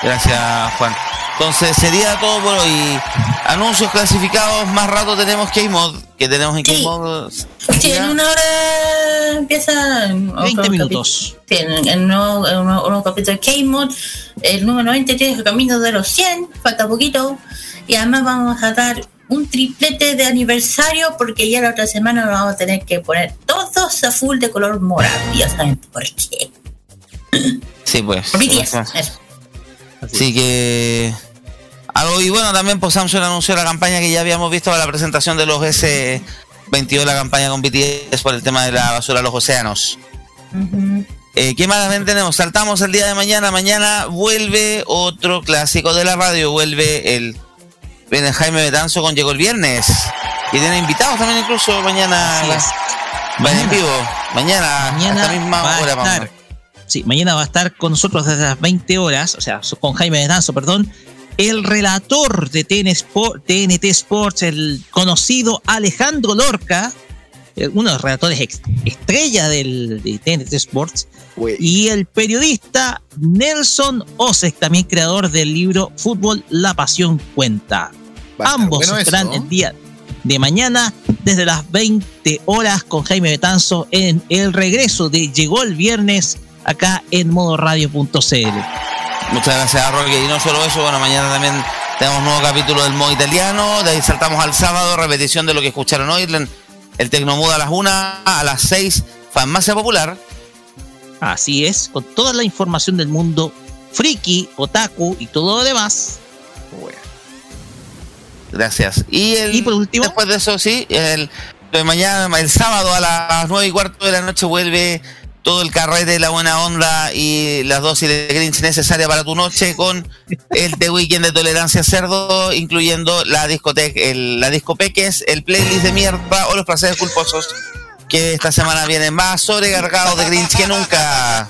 Gracias, Juan. Entonces sería todo por hoy. Anuncios clasificados, más rato tenemos K-Mod, que tenemos en K-Mod. Sí, en una hora empieza. 20 minutos. Sí, en, nuevo, en un nuevo- capítulo de K-Mod, el número 93, el camino de los 100, falta poquito. Y además vamos a dar un triplete de aniversario porque ya la otra semana nos vamos a tener que poner todos a full de color morado. Ya saben por qué. Sí, pues. Por BTS, eso. Así que. Algo, y bueno, también pues Samsung anunció la campaña que ya habíamos visto para la presentación de los S22, la campaña con BTS por el tema de la basura a los océanos. Eh, ¿Qué más también tenemos? Saltamos el día de mañana. Mañana vuelve otro clásico de la radio. Vuelve el. Viene Jaime Betanzo con Llegó el Viernes. Y tiene invitados también incluso mañana. Así es. Va en vivo. Mañana, Mañana a esta misma va a hora. vamos. estar, sí, mañana va a estar con nosotros desde las 20 horas, o sea, con Jaime Desdanzo, perdón, el relator de TN Sport- TNT Sports, el conocido Alejandro Lorca, eh, uno de los relatores estrella del, de TNT Sports, y el periodista Nelson Osek, también creador del libro Fútbol, la pasión cuenta. Ambos bueno estarán eso, ¿no? el día de mañana desde las 20 horas con Jaime Betanzo en el regreso de Llegó el Viernes acá en modoradio.cl. Muchas gracias, Roque. Y no solo eso, bueno, mañana también tenemos un nuevo capítulo del modo italiano. De ahí saltamos al sábado, repetición de lo que escucharon hoy. El, Tecnomudo a las 1, a las 6, Farmacia Popular. Así es, con toda la información del mundo friki, otaku y todo lo demás. Gracias. Y, el, por último, después de eso, sí, el, de mañana, el sábado a las 9 y cuarto de la noche vuelve todo el carrete, la buena onda y las dosis de Grinch necesaria para tu noche con el The Weekend de Tolerancia Cerdo, incluyendo la discoteca, el, la discopeques, el playlist de mierda o los placeres culposos que esta semana vienen más sobrecargados de Grinch que nunca.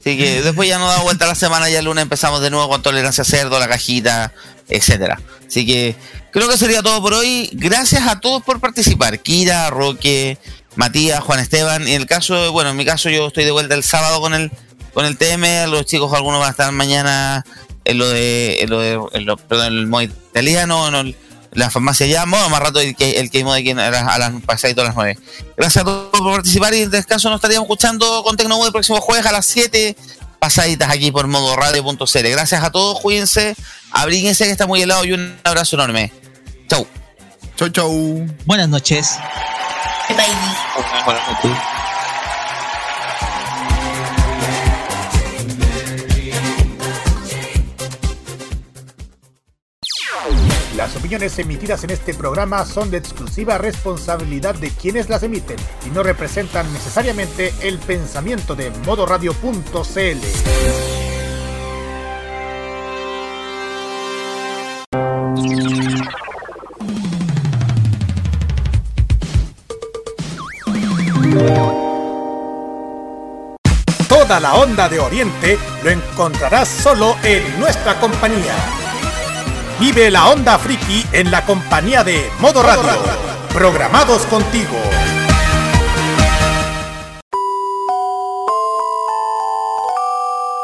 Así que después ya nos da vuelta la semana, ya el lunes empezamos de nuevo con tolerancia cerdo, la cajita, etcétera. Así que creo que sería todo por hoy. Gracias a todos por participar. Kira, Roque, Matías, Juan Esteban. En el caso, bueno, en mi caso yo estoy de vuelta el sábado con el con el TM. Los chicos algunos van a estar mañana en lo de, en lo de en lo- perdón, en el modo italiano, en el- la farmacia ya, bueno, más rato el que el que aquí a las, a las pasaditas a las 9. Gracias a todos por participar y en descanso nos estaríamos escuchando con Tecnomood el próximo jueves a las 7 pasaditas aquí por modo radio.cl. Gracias a todos, cuídense, abríguense que está muy helado y un abrazo enorme. Chau. Chau, chau. Buenas noches. Las opiniones emitidas en este programa son de exclusiva responsabilidad de quienes las emiten y no representan necesariamente el pensamiento de modoradio.cl. Toda la onda de Oriente lo encontrarás solo en nuestra compañía. Vive la onda friki en la compañía de Modo Radio. Programados contigo.